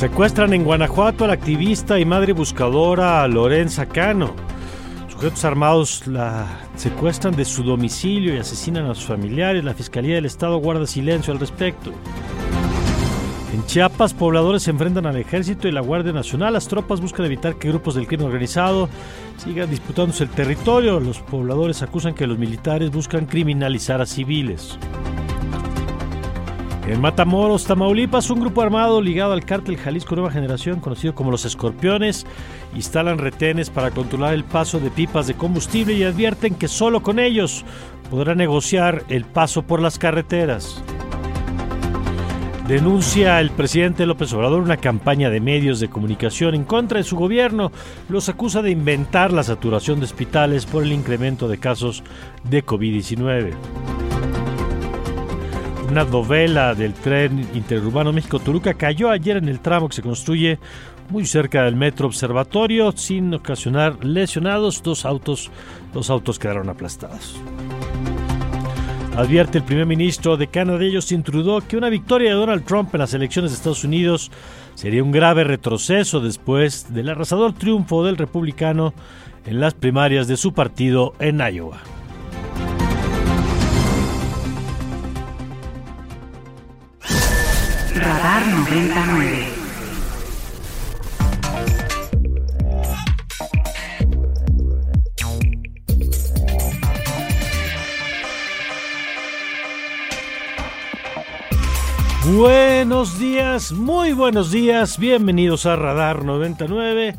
Secuestran en Guanajuato a la activista y madre buscadora Lorenza Cano. Sujetos armados la secuestran de su domicilio y asesinan a sus familiares. La Fiscalía del Estado guarda silencio al respecto. En Chiapas, pobladores se enfrentan al ejército y la Guardia Nacional. Las tropas buscan evitar que grupos del crimen organizado sigan disputándose el territorio. Los pobladores acusan que los militares buscan criminalizar a civiles. En Matamoros, Tamaulipas, un grupo armado ligado al cártel Jalisco Nueva Generación, conocido como los Escorpiones, instalan retenes para controlar el paso de pipas de combustible y advierten que solo con ellos podrá negociar el paso por las carreteras. Denuncia el presidente López Obrador una campaña de medios de comunicación en contra de su gobierno. Los acusa de inventar la saturación de hospitales por el incremento de casos de COVID-19 una novela del tren interurbano México-Toluca cayó ayer en el tramo que se construye muy cerca del metro observatorio sin ocasionar lesionados. Dos autos, dos autos quedaron aplastados. Advierte el primer ministro de Canadá, Justin Trudeau, que una victoria de Donald Trump en las elecciones de Estados Unidos sería un grave retroceso después del arrasador triunfo del republicano en las primarias de su partido en Iowa. Radar 99. Buenos días, muy buenos días, bienvenidos a Radar 99.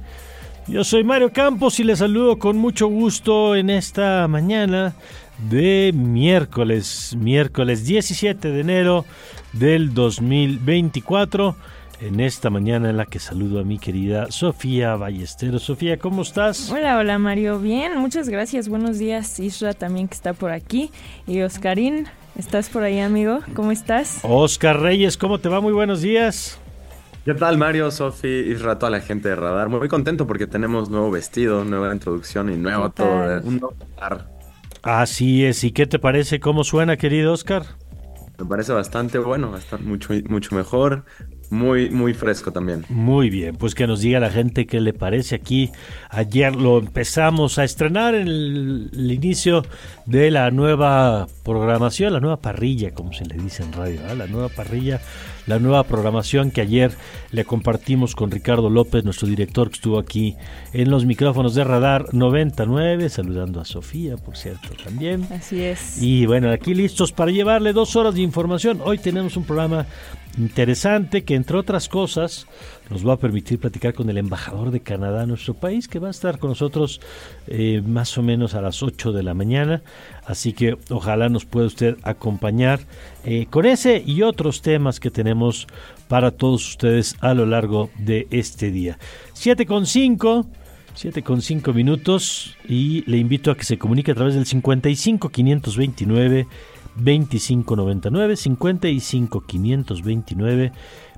Yo soy Mario Campos y les saludo con mucho gusto en esta mañana de miércoles, miércoles 17 de enero del 2024. En esta mañana en la que saludo a mi querida Sofía Ballesteros. Sofía, ¿cómo estás? Hola, hola Mario. Bien, muchas gracias. Buenos días. Isra también que está por aquí. Y Oscarín, ¿estás por ahí, amigo? ¿Cómo estás? Oscar Reyes, ¿cómo te va? Muy buenos días. ¿Qué tal, Mario, Sofi, Isra, toda la gente de Radar? Muy contento porque tenemos nuevo vestido, nueva introducción y nuevo todo. Un nuevo radar. Así es. ¿Y qué te parece? ¿Cómo suena, querido Oscar? Me parece bastante bueno, va a estar mucho, mucho mejor, muy, muy fresco también. Muy bien, pues que nos diga la gente qué le parece aquí. Ayer lo empezamos a estrenar en el, el inicio de la nueva programación, la nueva parrilla, como se le dice en radio, ¿eh? la nueva parrilla, la nueva programación que ayer le compartimos con Ricardo López, nuestro director que estuvo aquí en los micrófonos de Radar 99, saludando a Sofía, por cierto, también. Así es. Y bueno, aquí listos para llevarle dos horas de información. Hoy tenemos un programa interesante que entre otras cosas nos va a permitir platicar con el embajador de Canadá a nuestro país que va a estar con nosotros eh, más o menos a las 8 de la mañana. Así que ojalá nos pueda usted acompañar eh, con ese y otros temas que tenemos para todos ustedes a lo largo de este día. 7 con 5 7 con 5 minutos y le invito a que se comunique a través del 55 529 2599 55 529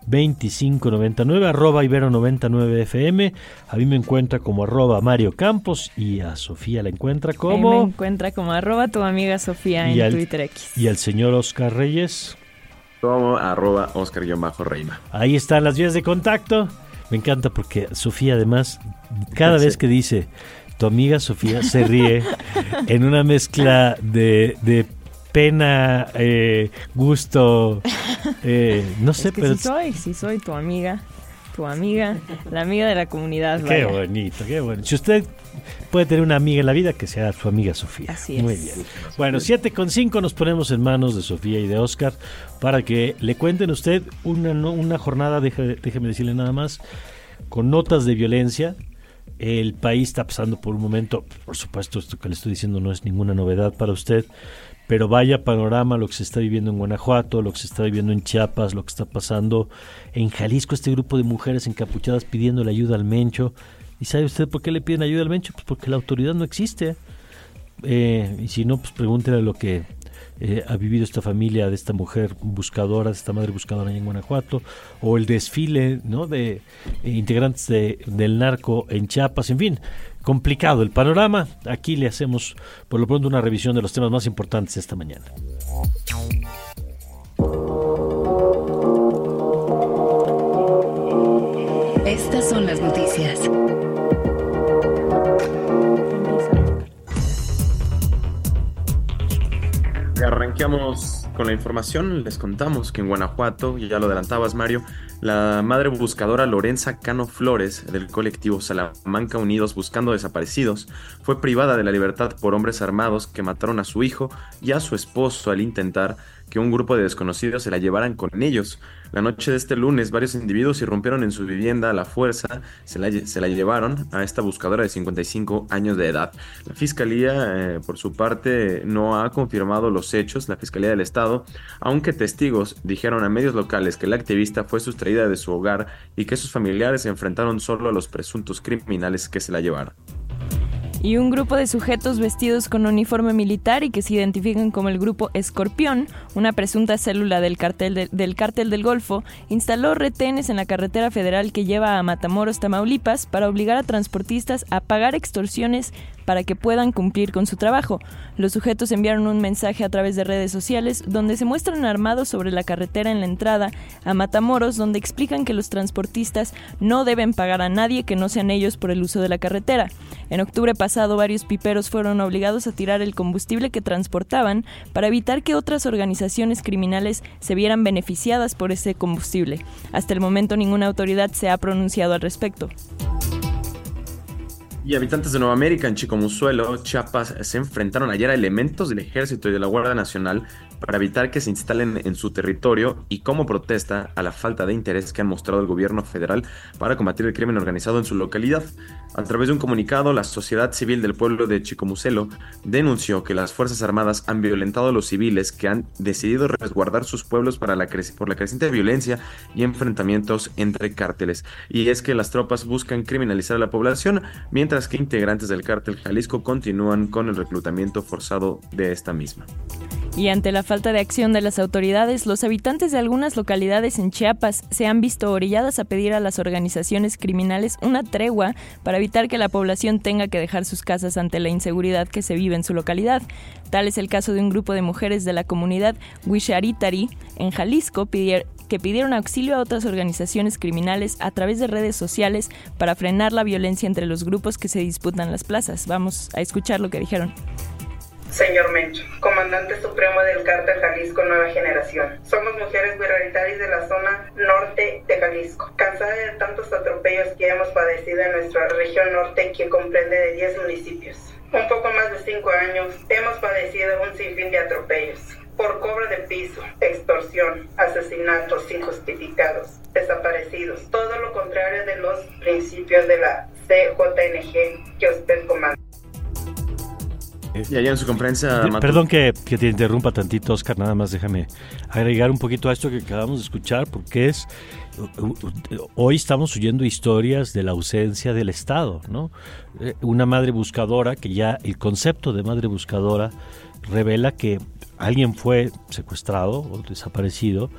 2599 arroba ibero 99 fm a mí me encuentra como arroba Mario Campos y a Sofía la encuentra como me encuentra como arroba tu amiga Sofía Y en al- Twitter X. y al señor Oscar Reyes Como arroba Oscar-Reima. ahí están las vías de contacto me encanta porque Sofía además cada vez que dice tu amiga Sofía se ríe en una mezcla de, de pena eh, gusto eh, no sé Es que pero sí soy, sí soy tu amiga. tu amiga, la amiga de la comunidad. Qué bonito, qué bueno. Si usted puede tener una amiga en la vida, que sea su amiga Sofía. Así es. Muy bien. Bueno, siete con cinco nos ponemos en manos de Sofía y de Oscar para que le cuenten usted una, una jornada, déjeme decirle nada más, con notas de violencia. El país está pasando por un momento, por supuesto, esto que le estoy diciendo no es ninguna novedad para usted, pero vaya panorama lo que se está viviendo en Guanajuato, lo que se está viviendo en Chiapas, lo que está pasando en Jalisco, este grupo de mujeres encapuchadas pidiendo la ayuda al Mencho. ¿Y sabe usted por qué le piden ayuda al Mencho? Pues porque la autoridad no existe. Eh, y si no, pues pregúntele lo que eh, ha vivido esta familia de esta mujer buscadora, de esta madre buscadora en Guanajuato, o el desfile ¿no? de integrantes del narco en Chiapas, en fin, complicado el panorama. Aquí le hacemos por lo pronto una revisión de los temas más importantes esta mañana. Estas son las noticias. Arranqueamos con la información. Les contamos que en Guanajuato, ya lo adelantabas Mario, la madre buscadora Lorenza Cano Flores del colectivo Salamanca Unidos Buscando Desaparecidos fue privada de la libertad por hombres armados que mataron a su hijo y a su esposo al intentar que un grupo de desconocidos se la llevaran con ellos. La noche de este lunes, varios individuos irrumpieron en su vivienda a la fuerza, se la, se la llevaron a esta buscadora de 55 años de edad. La fiscalía, eh, por su parte, no ha confirmado los hechos, la fiscalía del estado, aunque testigos dijeron a medios locales que la activista fue sustraída de su hogar y que sus familiares se enfrentaron solo a los presuntos criminales que se la llevaron y un grupo de sujetos vestidos con uniforme militar y que se identifican como el grupo Escorpión, una presunta célula del cartel, del cártel del Golfo, instaló retenes en la carretera federal que lleva a Matamoros, Tamaulipas, para obligar a transportistas a pagar extorsiones para que puedan cumplir con su trabajo. Los sujetos enviaron un mensaje a través de redes sociales donde se muestran armados sobre la carretera en la entrada a Matamoros, donde explican que los transportistas no deben pagar a nadie que no sean ellos por el uso de la carretera. En octubre pasado, varios piperos fueron obligados a tirar el combustible que transportaban para evitar que otras organizaciones criminales se vieran beneficiadas por ese combustible. Hasta el momento ninguna autoridad se ha pronunciado al respecto. Y habitantes de Nueva América, en Chicomuzuelo, Chiapas, se enfrentaron ayer a elementos del ejército y de la Guardia Nacional para evitar que se instalen en su territorio y como protesta a la falta de interés que ha mostrado el gobierno federal para combatir el crimen organizado en su localidad. A través de un comunicado, la sociedad civil del pueblo de Chicomucelo denunció que las Fuerzas Armadas han violentado a los civiles que han decidido resguardar sus pueblos para la por la creciente violencia y enfrentamientos entre cárteles. Y es que las tropas buscan criminalizar a la población, mientras que integrantes del cártel Jalisco continúan con el reclutamiento forzado de esta misma. Y ante la falta de acción de las autoridades, los habitantes de algunas localidades en Chiapas se han visto orilladas a pedir a las organizaciones criminales una tregua para evitar que la población tenga que dejar sus casas ante la inseguridad que se vive en su localidad. Tal es el caso de un grupo de mujeres de la comunidad Huicharitari en Jalisco que pidieron auxilio a otras organizaciones criminales a través de redes sociales para frenar la violencia entre los grupos que se disputan las plazas. Vamos a escuchar lo que dijeron. Señor Mencho, comandante supremo del cártel Jalisco Nueva Generación. Somos mujeres guerreritarias de la zona norte de Jalisco, cansadas de tantos atropellos que hemos padecido en nuestra región norte que comprende de 10 municipios. Un poco más de 5 años hemos padecido un sinfín de atropellos por cobro de piso, extorsión, asesinatos injustificados, desaparecidos, todo lo contrario de los principios de la CJNG que usted comanda. Y allá en su conferencia... Perdón que, te interrumpa tantito, Oscar, nada más déjame agregar un poquito a esto que acabamos de escuchar, porque es... Hoy estamos oyendo historias de la ausencia del Estado, ¿no? Eh, una madre buscadora, que ya el concepto de madre buscadora revela que alguien fue secuestrado o desaparecido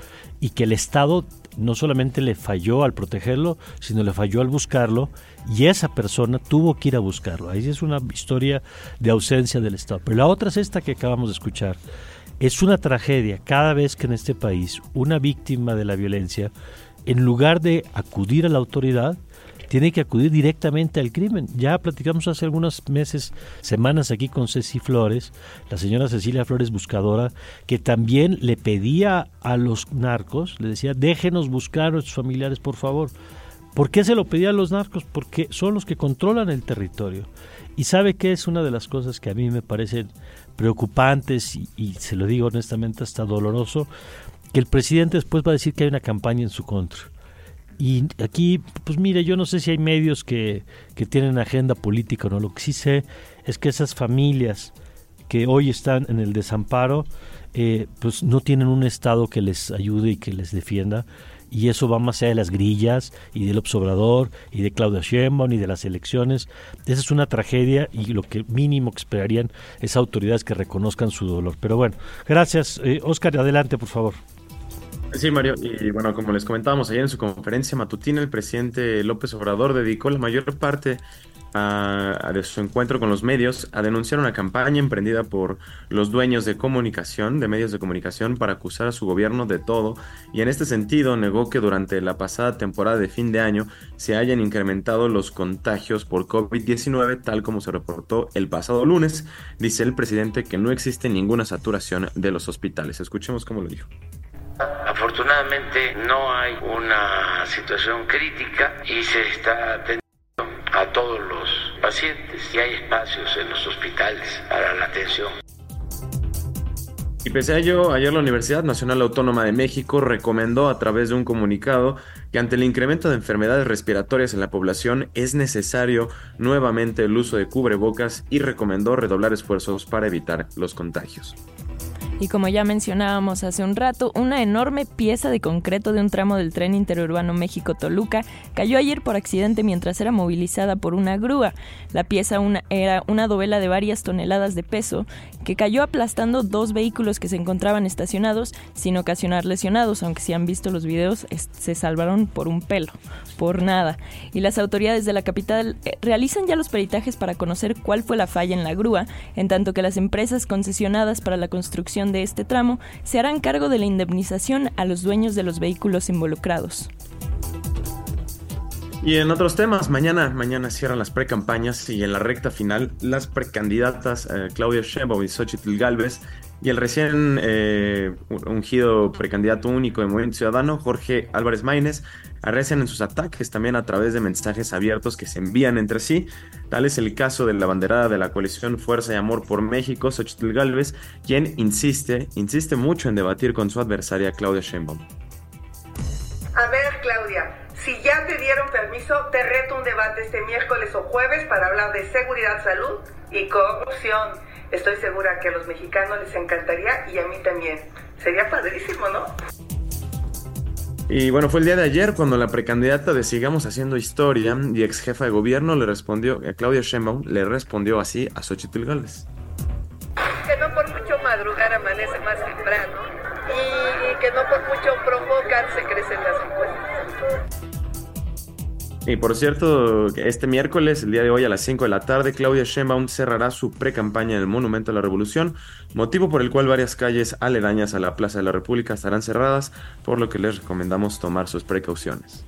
y que el Estado no solamente le falló al protegerlo, sino le falló al buscarlo y esa persona tuvo que ir a buscarlo. Ahí es una historia de ausencia del Estado. Pero la otra es esta que acabamos de escuchar. Es una tragedia cada vez que en este país una víctima de la violencia, en lugar de acudir a la autoridad, tiene que acudir directamente al crimen. Ya platicamos hace algunos meses, semanas aquí con Ceci Flores, la señora Cecilia Flores Buscadora, que también le pedía a los narcos, le decía, déjenos buscar a nuestros familiares, por favor ¿Por qué se lo pedía a los narcos? Porque son los que controlan el territorio. Y sabe que es una de las cosas que a mí me parecen preocupantes y, y, se lo digo honestamente hasta doloroso, que el presidente después va a decir que hay una campaña en su contra. Y aquí, pues mire, yo no sé si hay medios que, que tienen agenda política o no, lo que sí sé es que esas familias que hoy están en el desamparo, eh, pues no tienen un Estado que les ayude y que les defienda. Y eso va más allá de las grillas y del observador y de Claudia Sheinbaum y de las elecciones. Esa es una tragedia y lo que mínimo que esperarían es autoridades que reconozcan su dolor. Pero bueno, gracias. Eh, Oscar, adelante, por favor. Sí, Mario, y bueno, como les comentábamos ayer en su conferencia matutina, el presidente López Obrador dedicó la mayor parte de su encuentro con los medios a denunciar una campaña emprendida por los dueños de comunicación, de medios de comunicación, para acusar a su gobierno de todo, y en este sentido negó que durante la pasada temporada de fin de año se hayan incrementado los contagios por COVID-19, tal como se reportó el pasado lunes. Dice el presidente que no existe ninguna saturación de los hospitales. Escuchemos cómo lo dijo. Afortunadamente no hay una situación crítica y se está atendiendo a todos los pacientes y hay espacios en los hospitales para la atención. Y pese a ello, ayer la Universidad Nacional Autónoma de México recomendó a través de un comunicado que ante el incremento de enfermedades respiratorias en la población es necesario nuevamente el uso de cubrebocas y recomendó redoblar esfuerzos para evitar los contagios. Y como ya mencionábamos hace un rato, una enorme pieza de concreto de un tramo del tren interurbano México-Toluca cayó ayer por accidente mientras era movilizada por una grúa. La pieza era una dovela de varias toneladas de peso que cayó aplastando dos vehículos que se encontraban estacionados sin ocasionar lesionados, aunque si han visto los videos se salvaron por un pelo, por nada. Y las autoridades de la capital eh, realizan ya los peritajes para conocer cuál fue la falla en la grúa, en tanto que las empresas concesionadas para la construcción de este tramo se harán cargo de la indemnización a los dueños de los vehículos involucrados. Y en otros temas, mañana, mañana cierran las precampañas y en la recta final las precandidatas eh, Claudia Sheinbaum y Xochitl Galvez y el recién eh, ungido precandidato único de Movimiento Ciudadano, Jorge Álvarez Maínez, arrecian en sus ataques también a través de mensajes abiertos que se envían entre sí. Tal es el caso de la banderada de la coalición Fuerza y Amor por México, Xochitl Galvez, quien insiste, insiste mucho en debatir con su adversaria Claudia Sheinbaum. Si ya te dieron permiso, te reto un debate este miércoles o jueves para hablar de seguridad, salud y corrupción. Estoy segura que a los mexicanos les encantaría y a mí también. Sería padrísimo, ¿no? Y bueno, fue el día de ayer cuando la precandidata de Sigamos Haciendo Historia y ex jefa de gobierno le respondió, a Claudia Sheinbaum le respondió así a Xochitl Gálvez. Que no por mucho madrugar amanece más temprano y que no por mucho provocar se crecen las encuestas. Y por cierto, este miércoles, el día de hoy a las 5 de la tarde, Claudia Sheinbaum cerrará su pre-campaña en el Monumento a la Revolución, motivo por el cual varias calles aledañas a la Plaza de la República estarán cerradas, por lo que les recomendamos tomar sus precauciones.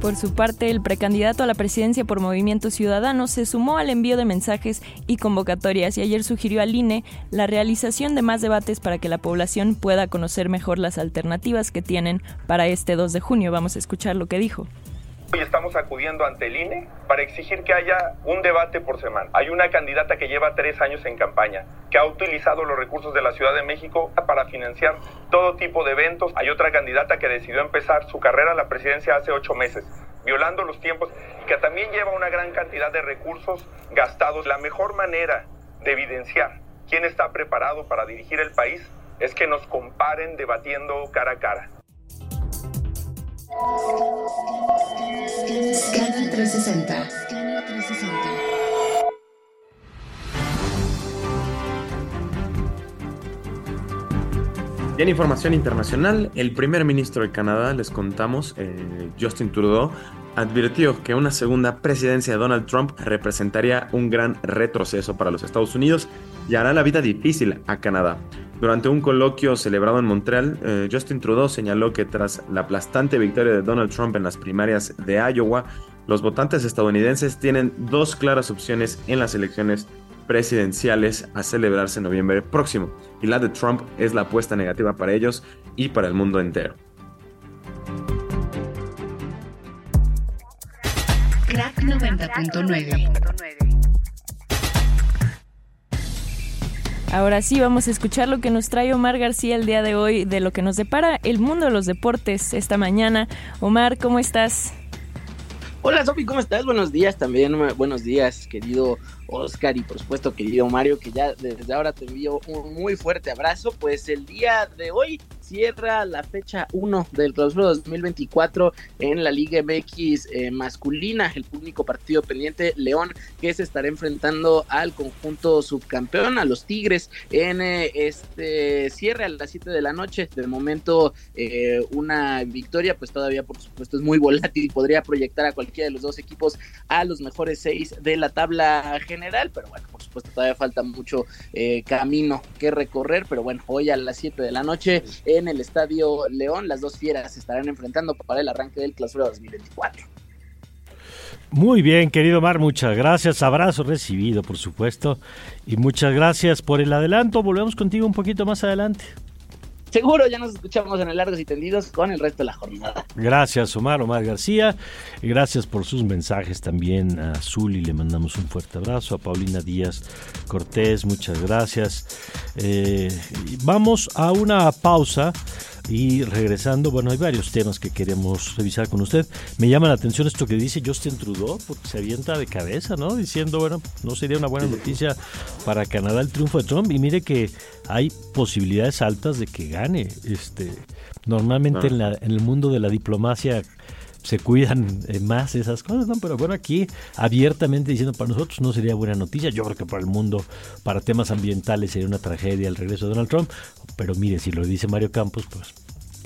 Por su parte, el precandidato a la presidencia por Movimiento Ciudadano se sumó al envío de mensajes y convocatorias y ayer sugirió al INE la realización de más debates para que la población pueda conocer mejor las alternativas que tienen para este 2 de junio. Vamos a escuchar lo que dijo. Hoy estamos acudiendo ante el INE para exigir que haya un debate por semana. Hay una candidata que lleva tres años en campaña, que ha utilizado los recursos de la Ciudad de México para financiar todo tipo de eventos. Hay otra candidata que decidió empezar su carrera a la presidencia hace ocho meses, violando los tiempos, que también lleva una gran cantidad de recursos gastados. La mejor manera de evidenciar quién está preparado para dirigir el país es que nos comparen debatiendo cara a cara. Scanner 360. Bien, información internacional. El primer ministro de Canadá, les contamos, eh, Justin Trudeau, advirtió que una segunda presidencia de Donald Trump representaría un gran retroceso para los Estados Unidos y hará la vida difícil a Canadá. Durante un coloquio celebrado en Montreal, eh, Justin Trudeau señaló que tras la aplastante victoria de Donald Trump en las primarias de Iowa, los votantes estadounidenses tienen dos claras opciones en las elecciones presidenciales a celebrarse en noviembre próximo, y la de Trump es la apuesta negativa para ellos y para el mundo entero. Rack 90.9. Ahora sí, vamos a escuchar lo que nos trae Omar García el día de hoy, de lo que nos depara el mundo de los deportes esta mañana. Omar, ¿cómo estás? Hola Sofi, ¿cómo estás? Buenos días también, buenos días querido Oscar y por supuesto querido Mario, que ya desde ahora te envío un muy fuerte abrazo. Pues el día de hoy cierra la fecha 1 del clausura 2024 en la Liga MX eh, masculina, el único partido pendiente, León, que se estará enfrentando al conjunto subcampeón, a los Tigres, en eh, este cierre a las 7 de la noche. De momento, eh, una victoria, pues todavía por supuesto es muy volátil, podría proyectar a cualquiera de los dos equipos a los mejores seis de la tabla general general, pero bueno, por supuesto todavía falta mucho eh, camino que recorrer, pero bueno, hoy a las 7 de la noche en el Estadio León, las dos fieras se estarán enfrentando para el arranque del Clausura 2024. Muy bien, querido Mar, muchas gracias. Abrazo recibido, por supuesto. Y muchas gracias por el adelanto. Volvemos contigo un poquito más adelante. Seguro ya nos escuchamos en el Largos y Tendidos con el resto de la jornada. Gracias, Omar, Omar García. Gracias por sus mensajes también a Zuli. Le mandamos un fuerte abrazo. A Paulina Díaz Cortés, muchas gracias. Eh, vamos a una pausa. Y regresando, bueno, hay varios temas que queremos revisar con usted. Me llama la atención esto que dice Justin Trudeau, porque se avienta de cabeza, ¿no? Diciendo, bueno, no sería una buena noticia para Canadá el triunfo de Trump. Y mire que hay posibilidades altas de que gane. Este, normalmente en, la, en el mundo de la diplomacia se cuidan eh, más esas cosas, ¿no? Pero bueno, aquí abiertamente diciendo para nosotros no sería buena noticia. Yo creo que para el mundo, para temas ambientales sería una tragedia el regreso de Donald Trump. Pero mire, si lo dice Mario Campos, pues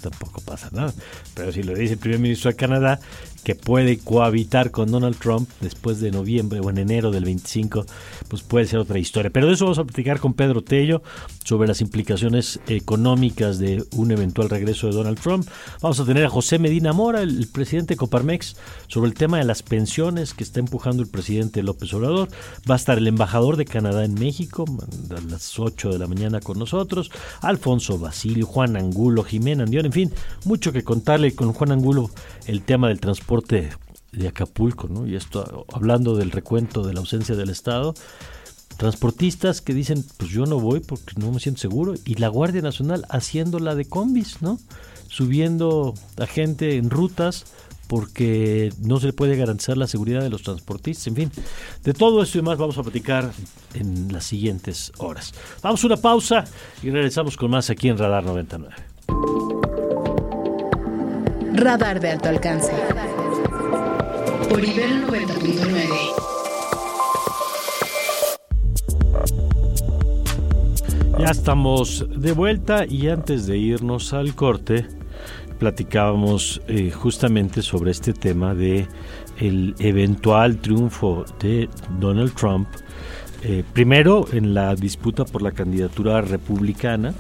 tampoco pasa nada. Pero si lo dice el primer ministro de Canadá, que puede cohabitar con Donald Trump después de noviembre o en enero del 25, pues puede ser otra historia. Pero de eso vamos a platicar con Pedro Tello sobre las implicaciones económicas de un eventual regreso de Donald Trump. Vamos a tener a José Medina Mora, el, presidente de Coparmex, sobre el tema de las pensiones que está empujando el presidente López Obrador. Va a estar el embajador de Canadá en México a las 8 de la mañana con nosotros, Alfonso Basilio, Juan Angulo, Jimena Andión, en fin, mucho que contarle con Juan Angulo el tema del transporte de Acapulco, ¿no? Y esto hablando del recuento de la ausencia del Estado, transportistas que dicen, pues yo no voy porque no me siento seguro, y la Guardia Nacional haciéndola de combis, ¿no? Subiendo a gente en rutas porque no se puede garantizar la seguridad de los transportistas, en fin. De todo esto y más vamos a platicar en las siguientes horas. Vamos a una pausa y regresamos con más aquí en Radar 99. Radar de alto alcance por Ibero 90.9. Ya estamos de vuelta y antes de irnos al corte platicábamos eh, justamente sobre este tema de el eventual triunfo de Donald Trump eh, primero en la disputa por la candidatura republicana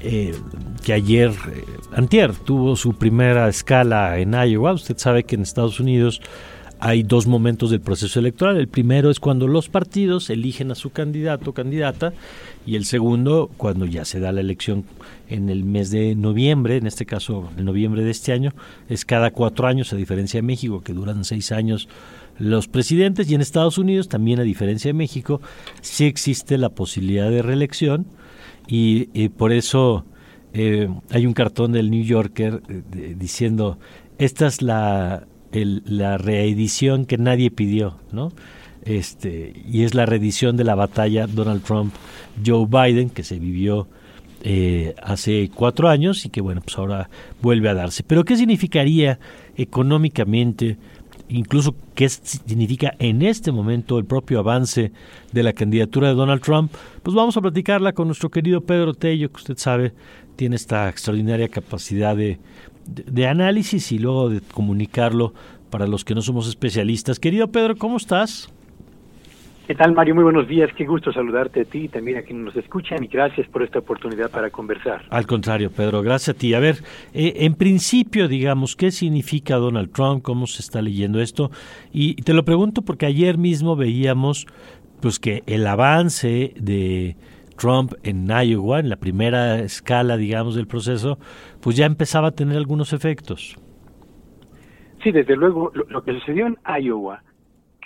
eh, que ayer, eh, antier, tuvo su primera escala en Iowa. Usted sabe que en Estados Unidos hay dos momentos del proceso electoral. El primero es cuando los partidos eligen a su candidato o candidata y el segundo cuando ya se da la elección en el mes de noviembre, en este caso en noviembre de este año, es cada cuatro años, a diferencia de México, que duran seis años los presidentes y en Estados Unidos también a diferencia de México sí existe la posibilidad de reelección y, por eso eh, hay un cartón del New Yorker eh, diciendo, esta es la, la reedición que nadie pidió, ¿no? Este, y es la reedición de la batalla Donald Trump-Joe Biden que se vivió eh, hace cuatro años y que bueno, pues ahora vuelve a darse. Pero ¿qué significaría económicamente incluso qué significa en este momento el propio avance de la candidatura de Donald Trump, pues vamos a platicarla con nuestro querido Pedro Tello, que usted sabe tiene esta extraordinaria capacidad de, de, análisis y luego de comunicarlo para los que no somos especialistas. Querido Pedro, ¿cómo estás? ¿Qué tal, Mario? Muy buenos días. Qué gusto saludarte a ti y también a quienes nos escuchan y gracias por esta oportunidad para conversar. Al contrario, Pedro, gracias a ti. A ver, eh, en principio, digamos, ¿qué significa Donald Trump? ¿Cómo se está leyendo esto? Y te lo pregunto porque ayer mismo veíamos pues que el avance de Trump en Iowa, en la primera escala, digamos, del proceso, pues ya empezaba a tener algunos efectos. Sí, desde luego, lo, que sucedió en Iowa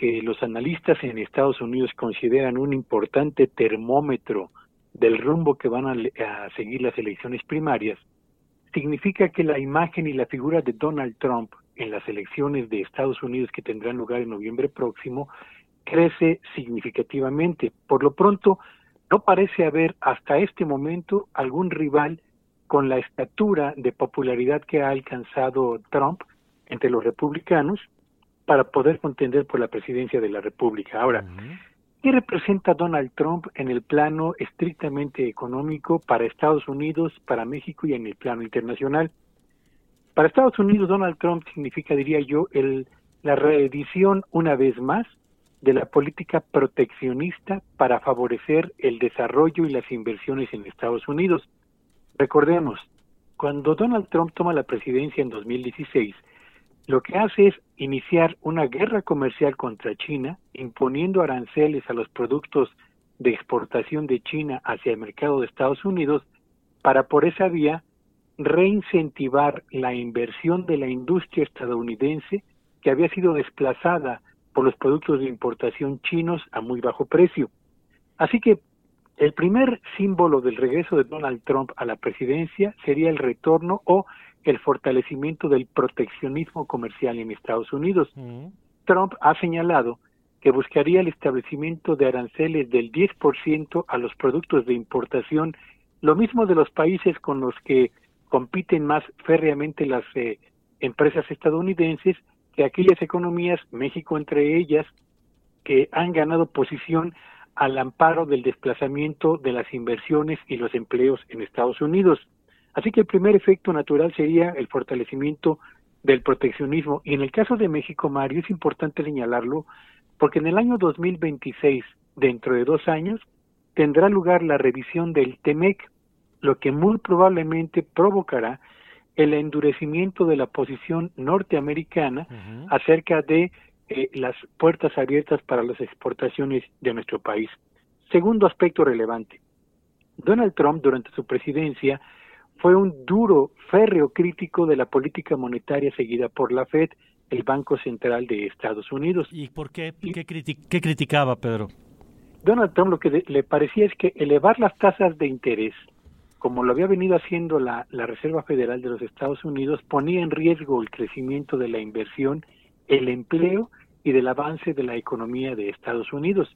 que los analistas en Estados Unidos consideran un importante termómetro del rumbo que van a, seguir las elecciones primarias, significa que la imagen y la figura de Donald Trump en las elecciones de Estados Unidos que tendrán lugar en noviembre próximo crece significativamente. Por lo pronto, no parece haber hasta este momento algún rival con la estatura de popularidad que ha alcanzado Trump entre los republicanos para poder contender por la presidencia de la República. Ahora, ¿Qué representa Donald Trump en el plano estrictamente económico para Estados Unidos, para México y en el plano internacional? Para Estados Unidos, Donald Trump significa, diría yo, el, la reedición una vez más de la política proteccionista para favorecer el desarrollo y las inversiones en Estados Unidos. Recordemos, cuando Donald Trump toma la presidencia en 2016, lo que hace es iniciar una guerra comercial contra China, imponiendo aranceles a los productos de exportación de China hacia el mercado de Estados Unidos, para por esa vía reincentivar la inversión de la industria estadounidense que había sido desplazada por los productos de importación chinos a muy bajo precio. Así que el primer símbolo del regreso de Donald Trump a la presidencia sería el retorno o el fortalecimiento del proteccionismo comercial en Estados Unidos. Trump ha señalado que buscaría el establecimiento de aranceles del 10% a los productos de importación, lo mismo de los países con los que compiten más férreamente las eh, empresas estadounidenses que aquellas economías, México entre ellas, que han ganado posición al amparo del desplazamiento de las inversiones y los empleos en Estados Unidos. Así que el primer efecto natural sería el fortalecimiento del proteccionismo. Y en el caso de México, Mario, es importante señalarlo, porque en el año 2026, dentro de dos años, tendrá lugar la revisión del TEMEC, lo que muy probablemente provocará el endurecimiento de la posición norteamericana acerca de eh, las puertas abiertas para las exportaciones de nuestro país. Segundo aspecto relevante. Donald Trump durante su presidencia fue un duro, férreo crítico de la política monetaria seguida por la Fed, el Banco Central de Estados Unidos. ¿Y por qué? ¿Qué, criticaba, Pedro? Donald Trump lo que le parecía es que elevar las tasas de interés, como lo había venido haciendo la, la Reserva Federal de los Estados Unidos, ponía en riesgo el crecimiento de la inversión, el empleo y del avance de la economía de Estados Unidos.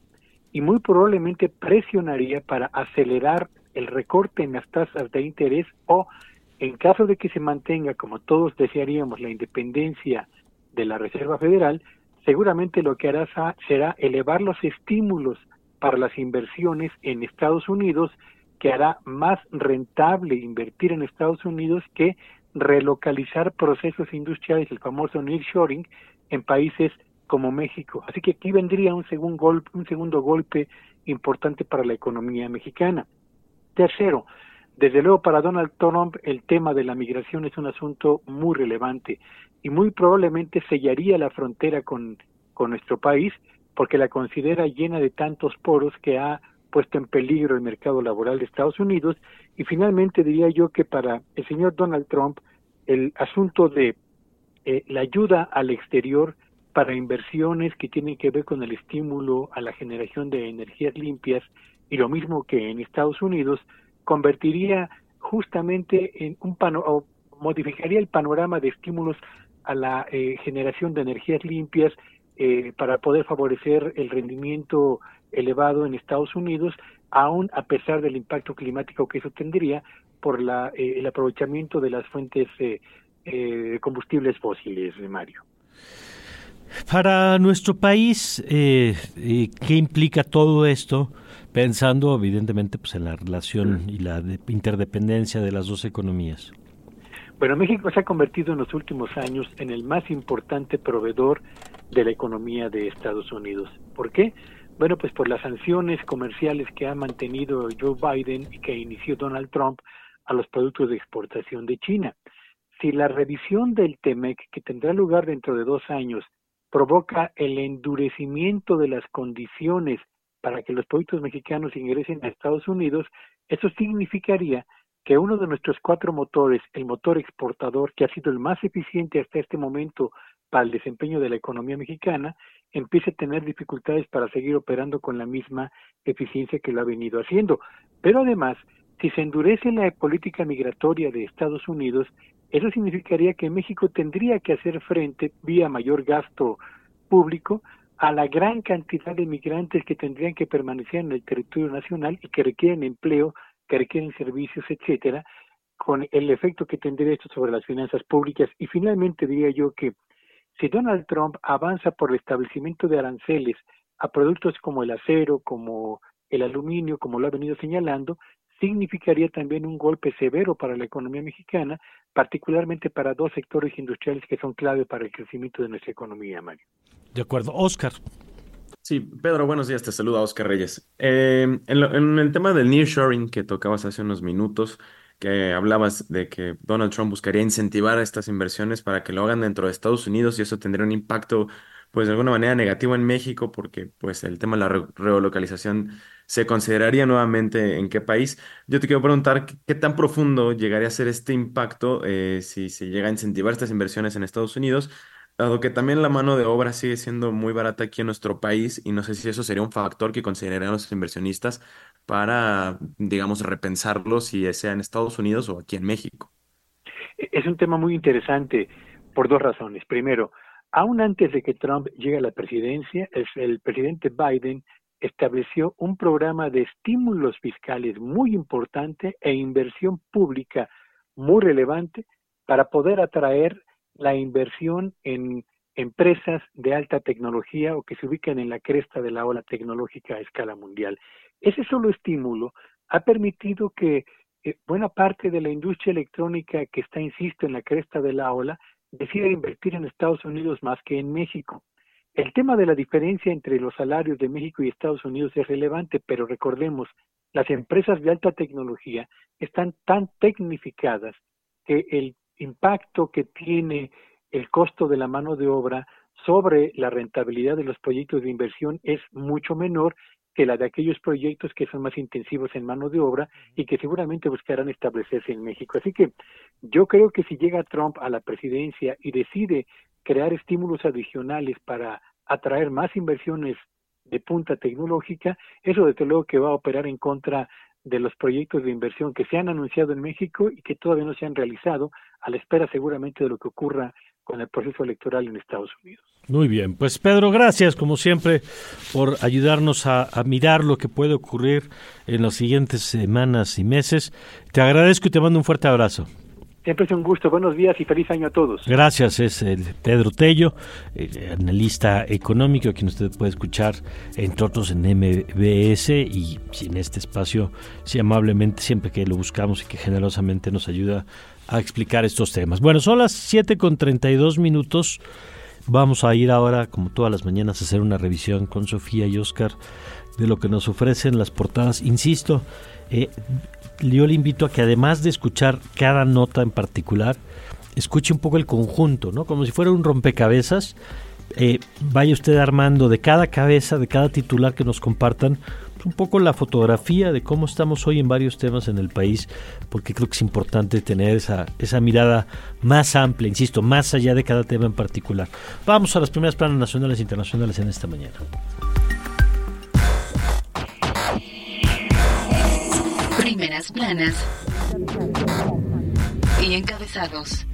Y muy probablemente presionaría para acelerar el recorte en las tasas de interés o, en caso de que se mantenga, como todos desearíamos, la independencia de la Reserva Federal, seguramente lo que hará será elevar los estímulos para las inversiones en Estados Unidos, que hará más rentable invertir en Estados Unidos que relocalizar procesos industriales, el famoso nearshoring, en países como México. Así que aquí vendría un segundo golpe, un segundo golpe importante para la economía mexicana. Tercero, desde luego para Donald Trump el tema de la migración es un asunto muy relevante y muy probablemente sellaría la frontera con, con nuestro país porque la considera llena de tantos poros que ha puesto en peligro el mercado laboral de Estados Unidos. Y finalmente diría yo que para el señor Donald Trump el asunto de eh, la ayuda al exterior para inversiones que tienen que ver con el estímulo a la generación de energías limpias y lo mismo que en Estados Unidos, convertiría justamente en un pano o modificaría el panorama de estímulos a la eh, generación de energías limpias eh, para poder favorecer el rendimiento elevado en Estados Unidos, aún a pesar del impacto climático que eso tendría por la, eh, el aprovechamiento de las fuentes de combustibles fósiles, Mario. Para nuestro país, ¿qué implica todo esto? Pensando evidentemente pues en la relación y la interdependencia de las dos economías. Bueno, México se ha convertido en los últimos años en el más importante proveedor de la economía de Estados Unidos. ¿Por qué? Bueno, pues por las sanciones comerciales que ha mantenido Joe Biden y que inició Donald Trump a los productos de exportación de China. Si la revisión del TEMEC, que tendrá lugar dentro de dos años, provoca el endurecimiento de las condiciones para que los productos mexicanos ingresen a Estados Unidos, eso significaría que uno de nuestros cuatro motores, el motor exportador, que ha sido el más eficiente hasta este momento para el desempeño de la economía mexicana, empiece a tener dificultades para seguir operando con la misma eficiencia que lo ha venido haciendo. Pero además, si se endurece la política migratoria de Estados Unidos, eso significaría que México tendría que hacer frente, vía mayor gasto público, a la gran cantidad de migrantes que tendrían que permanecer en el territorio nacional y que requieren empleo, que requieren servicios, etcétera, con el efecto que tendría esto sobre las finanzas públicas. Y finalmente diría yo que si Donald Trump avanza por el establecimiento de aranceles a productos como el acero, como el aluminio, como lo ha venido señalando, significaría también un golpe severo para la economía mexicana, particularmente para dos sectores industriales que son clave para el crecimiento de nuestra economía, Mario. De acuerdo. Oscar. Sí, Pedro, buenos días. Te saluda Oscar Reyes. Eh, en, el tema del nearshoring que tocabas hace unos minutos, que hablabas de que Donald Trump buscaría incentivar estas inversiones para que lo hagan dentro de Estados Unidos y eso tendría un impacto, pues de alguna manera negativo en México porque pues el tema de la re relocalización se consideraría nuevamente en qué país. Yo te quiero preguntar qué, tan profundo llegaría a ser este impacto eh, si se llega a incentivar estas inversiones en Estados Unidos, dado que también la mano de obra sigue siendo muy barata aquí en nuestro país y no sé si eso sería un factor que considerarían los inversionistas para, digamos, repensarlo si sea en Estados Unidos o aquí en México. Es un tema muy interesante por dos razones. Primero, aún antes de que Trump llegue a la presidencia, el presidente Biden estableció un programa de estímulos fiscales muy importante e inversión pública muy relevante para poder atraer la inversión en empresas de alta tecnología o que se ubican en la cresta de la ola tecnológica a escala mundial. Ese solo estímulo ha permitido que eh, buena parte de la industria electrónica que está, insisto, en la cresta de la ola, decida invertir en Estados Unidos más que en México. El tema de la diferencia entre los salarios de México y Estados Unidos es relevante, pero recordemos, las empresas de alta tecnología están tan tecnificadas que el impacto que tiene el costo de la mano de obra sobre la rentabilidad de los proyectos de inversión es mucho menor que la de aquellos proyectos que son más intensivos en mano de obra y que seguramente buscarán establecerse en México. Así que yo creo que si llega Trump a la presidencia y decide crear estímulos adicionales para atraer más inversiones de punta tecnológica, eso desde luego que va a operar en contra de los proyectos de inversión que se han anunciado en México y que todavía no se han realizado, a la espera seguramente de lo que ocurra con el proceso electoral en Estados Unidos. Muy bien, pues Pedro, gracias como siempre por ayudarnos a, a, mirar lo que puede ocurrir en las siguientes semanas y meses. Te agradezco y te mando un fuerte abrazo. Siempre es un gusto. Buenos días y feliz año a todos. Gracias. Es el Pedro Tello, analista económico, quien usted puede escuchar, entre otros, en MBS y en este espacio, sí, amablemente, siempre que lo buscamos y que generosamente nos ayuda a explicar estos temas. Bueno, son las 7 con 32 minutos. Vamos a ir ahora, como todas las mañanas, a hacer una revisión con Sofía y Oscar de lo que nos ofrecen las portadas. Insisto, eh, yo le invito a que además de escuchar cada nota en particular, escuche un poco el conjunto, ¿no? Como si fuera un rompecabezas. Eh, vaya usted armando de cada cabeza, de cada titular que nos compartan, un poco la fotografía de cómo estamos hoy en varios temas en el país, porque creo que es importante tener esa, esa mirada más amplia, insisto, más allá de cada tema en particular. Vamos a las primeras planas nacionales e internacionales en esta mañana. Primeras planas y encabezados.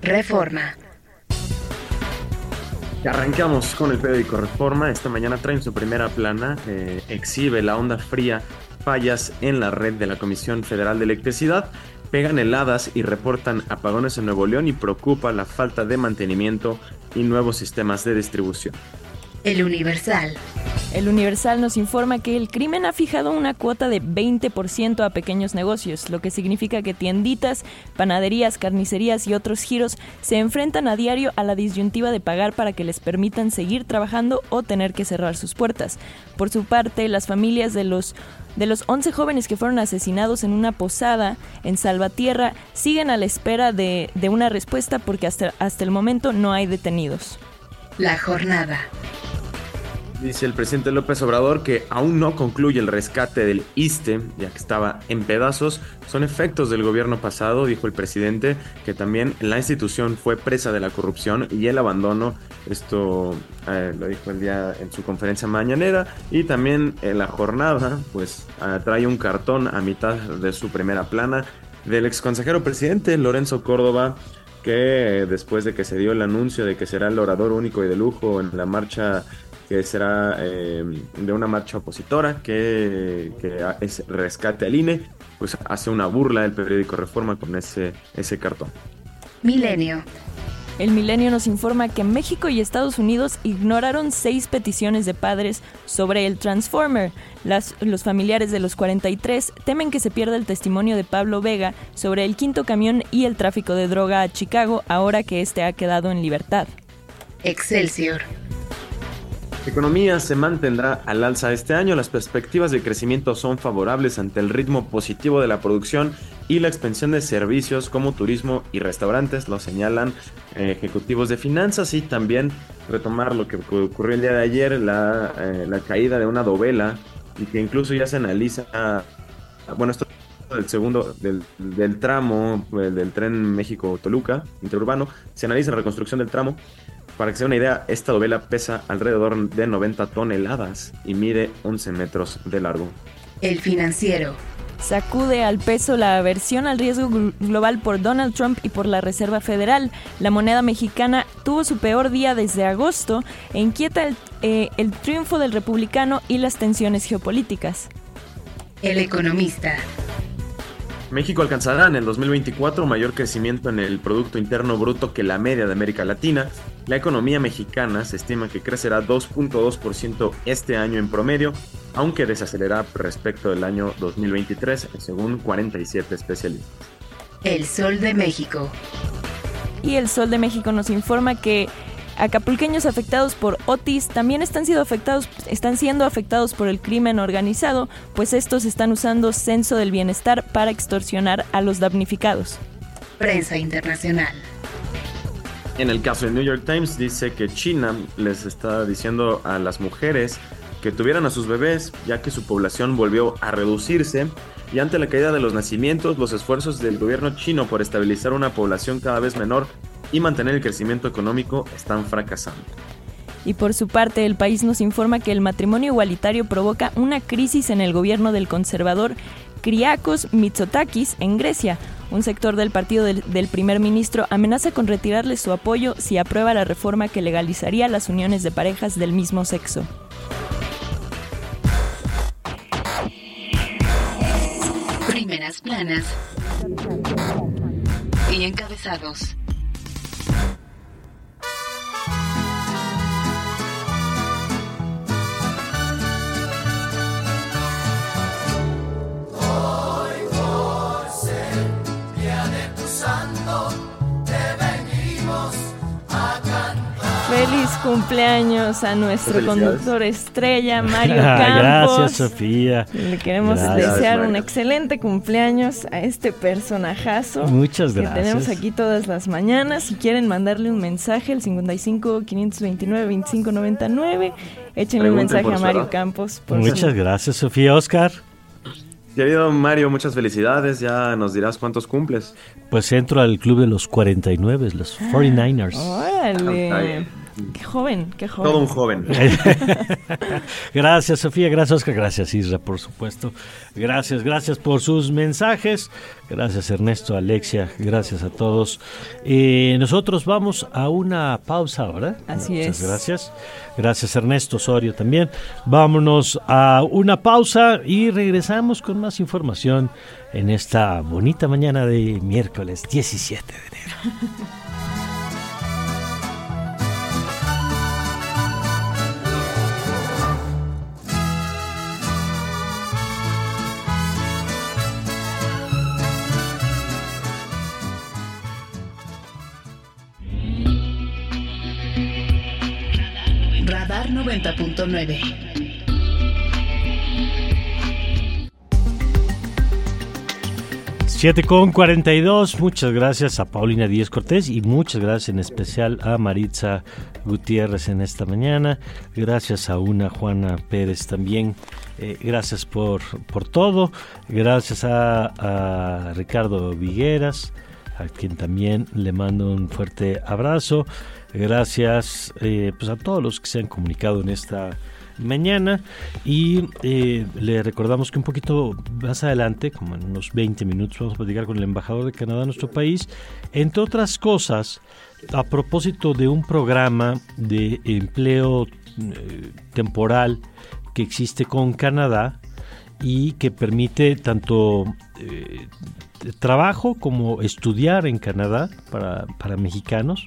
Reforma. Arrancamos con el periódico Reforma. Esta mañana traen su primera plana. Eh, exhibe la onda fría, fallas en la red de la Comisión Federal de Electricidad. Pegan heladas y reportan apagones en Nuevo León y preocupa la falta de mantenimiento y nuevos sistemas de distribución. El Universal. El Universal nos informa que el crimen ha fijado una cuota de 20% a pequeños negocios, lo que significa que tienditas, panaderías, carnicerías y otros giros se enfrentan a diario a la disyuntiva de pagar para que les permitan seguir trabajando o tener que cerrar sus puertas. Por su parte, las familias de los de los 11 jóvenes que fueron asesinados en una posada en Salvatierra siguen a la espera de, de una respuesta porque hasta, hasta el momento no hay detenidos. La jornada. Dice el presidente López Obrador que aún no concluye el rescate del ISTE, ya que estaba en pedazos. Son efectos del gobierno pasado, dijo el presidente, que también la institución fue presa de la corrupción y el abandono. Esto eh, lo dijo el día en su conferencia mañanera. Y también en la jornada, pues ah, trae un cartón a mitad de su primera plana del ex consejero presidente Lorenzo Córdoba que después de que se dio el anuncio de que será el orador único y de lujo en la marcha que será eh, de una marcha opositora que, es rescate al INE, pues hace una burla del periódico Reforma con ese, ese cartón. Milenio. El Milenio nos informa que México y Estados Unidos ignoraron seis peticiones de padres sobre el Transformer. Las, los familiares de los 43 temen que se pierda el testimonio de Pablo Vega sobre el quinto camión y el tráfico de droga a Chicago ahora que éste ha quedado en libertad. Excelsior. La economía se mantendrá al alza este año. Las perspectivas de crecimiento son favorables ante el ritmo positivo de la producción y la expansión de servicios como turismo y restaurantes, lo señalan eh, ejecutivos de finanzas y también retomar lo que ocurrió el día de ayer, la, eh, caída de una dovela y que incluso ya se analiza, bueno, esto del segundo, del tramo del tren México-Toluca, interurbano, se analiza la reconstrucción del tramo para que se una idea, esta dovela pesa alrededor de 90 toneladas y mide 11 metros de largo. El financiero. Sacude al peso la aversión al riesgo global por Donald Trump y por la Reserva Federal. La moneda mexicana tuvo su peor día desde agosto e inquieta el, eh, el triunfo del republicano y las tensiones geopolíticas. El economista. México alcanzará en el 2024 mayor crecimiento en el Producto Interno Bruto que la media de América Latina. La economía mexicana se estima que crecerá 2.2% este año en promedio, aunque desacelerará respecto del año 2023, según 47 especialistas. El Sol de México. Y el Sol de México nos informa que Acapulqueños afectados por Otis también están siendo afectados, están siendo afectados por el crimen organizado, pues estos están usando censo del bienestar para extorsionar a los damnificados. Prensa internacional. En el caso del New York Times dice que China les está diciendo a las mujeres que tuvieran a sus bebés, ya que su población volvió a reducirse y ante la caída de los nacimientos, los esfuerzos del gobierno chino por estabilizar una población cada vez menor y mantener el crecimiento económico están fracasando. Y por su parte, el país nos informa que el matrimonio igualitario provoca una crisis en el gobierno del conservador Kriakos Mitsotakis en Grecia. Un sector del partido del, del, primer ministro amenaza con retirarle su apoyo si aprueba la reforma que legalizaría las uniones de parejas del mismo sexo. Primeras planas y encabezados. Feliz cumpleaños a nuestro conductor estrella, Mario Campos. Gracias, Sofía. Le queremos desear un excelente cumpleaños a este personajazo. Muchas gracias. Que tenemos aquí todas las mañanas. Si quieren mandarle un mensaje, el 55 529 2599, échenle un mensaje a Mario Campos. Muchas gracias, Sofía. Oscar. Querido Mario, muchas felicidades. Ya nos dirás cuántos cumples. Pues entro al club de los 49, los 49ers. ¡Órale! Qué joven, qué joven. Todo un joven. gracias, Sofía. Gracias, Oscar. Gracias, Isra, por supuesto. Gracias, gracias por sus mensajes. Gracias, Ernesto, Alexia. Gracias a todos. Eh, nosotros vamos a una pausa ahora. Así Muchas gracias. Gracias, Ernesto Osorio también. Vámonos a una pausa y regresamos con más información en esta bonita mañana de miércoles 17 de enero. 90.9. 7 con 42. Muchas gracias a Paulina Díez Cortés y muchas gracias en especial a Maritza Gutiérrez en esta mañana. Gracias a una Juana Pérez también. Eh, gracias por, por todo. Gracias a, a Ricardo Vigueras, a quien también le mando un fuerte abrazo. Gracias eh, pues a todos los que se han comunicado en esta mañana y eh, le recordamos que un poquito más adelante, como en unos 20 minutos, vamos a platicar con el embajador de Canadá en nuestro país, entre otras cosas, a propósito de un programa de empleo eh, temporal que existe con Canadá y que permite tanto eh, trabajo como estudiar en Canadá para, para mexicanos.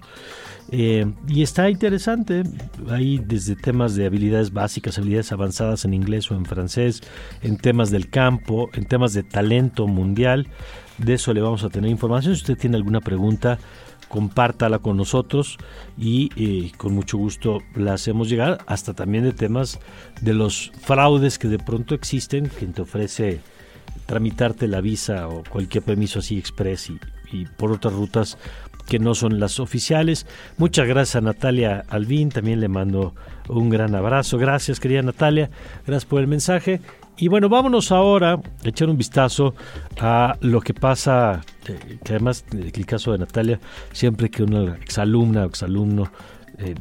Eh, y está interesante, hay desde temas de habilidades básicas, habilidades avanzadas en inglés o en francés, en temas del campo, en temas de talento mundial. De eso le vamos a tener información. Si usted tiene alguna pregunta, compártala con nosotros y eh, con mucho gusto la hacemos llegar, hasta también de temas de los fraudes que de pronto existen, quien te ofrece tramitarte la visa o cualquier permiso así express y, y por otras rutas que no son las oficiales. Muchas gracias a Natalia Albín, también le mando un gran abrazo. Gracias, querida Natalia, gracias por el mensaje. Y bueno, vámonos ahora a echar un vistazo a lo que pasa, eh, que además, el caso de Natalia, siempre que una exalumna o exalumno eh,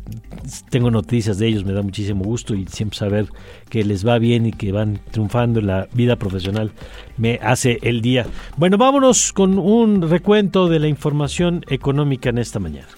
tengo noticias de ellos, me da muchísimo gusto y siempre saber que les va bien y que van triunfando en la vida profesional me hace el día. Bueno, vámonos con un recuento de la información económica en esta mañana.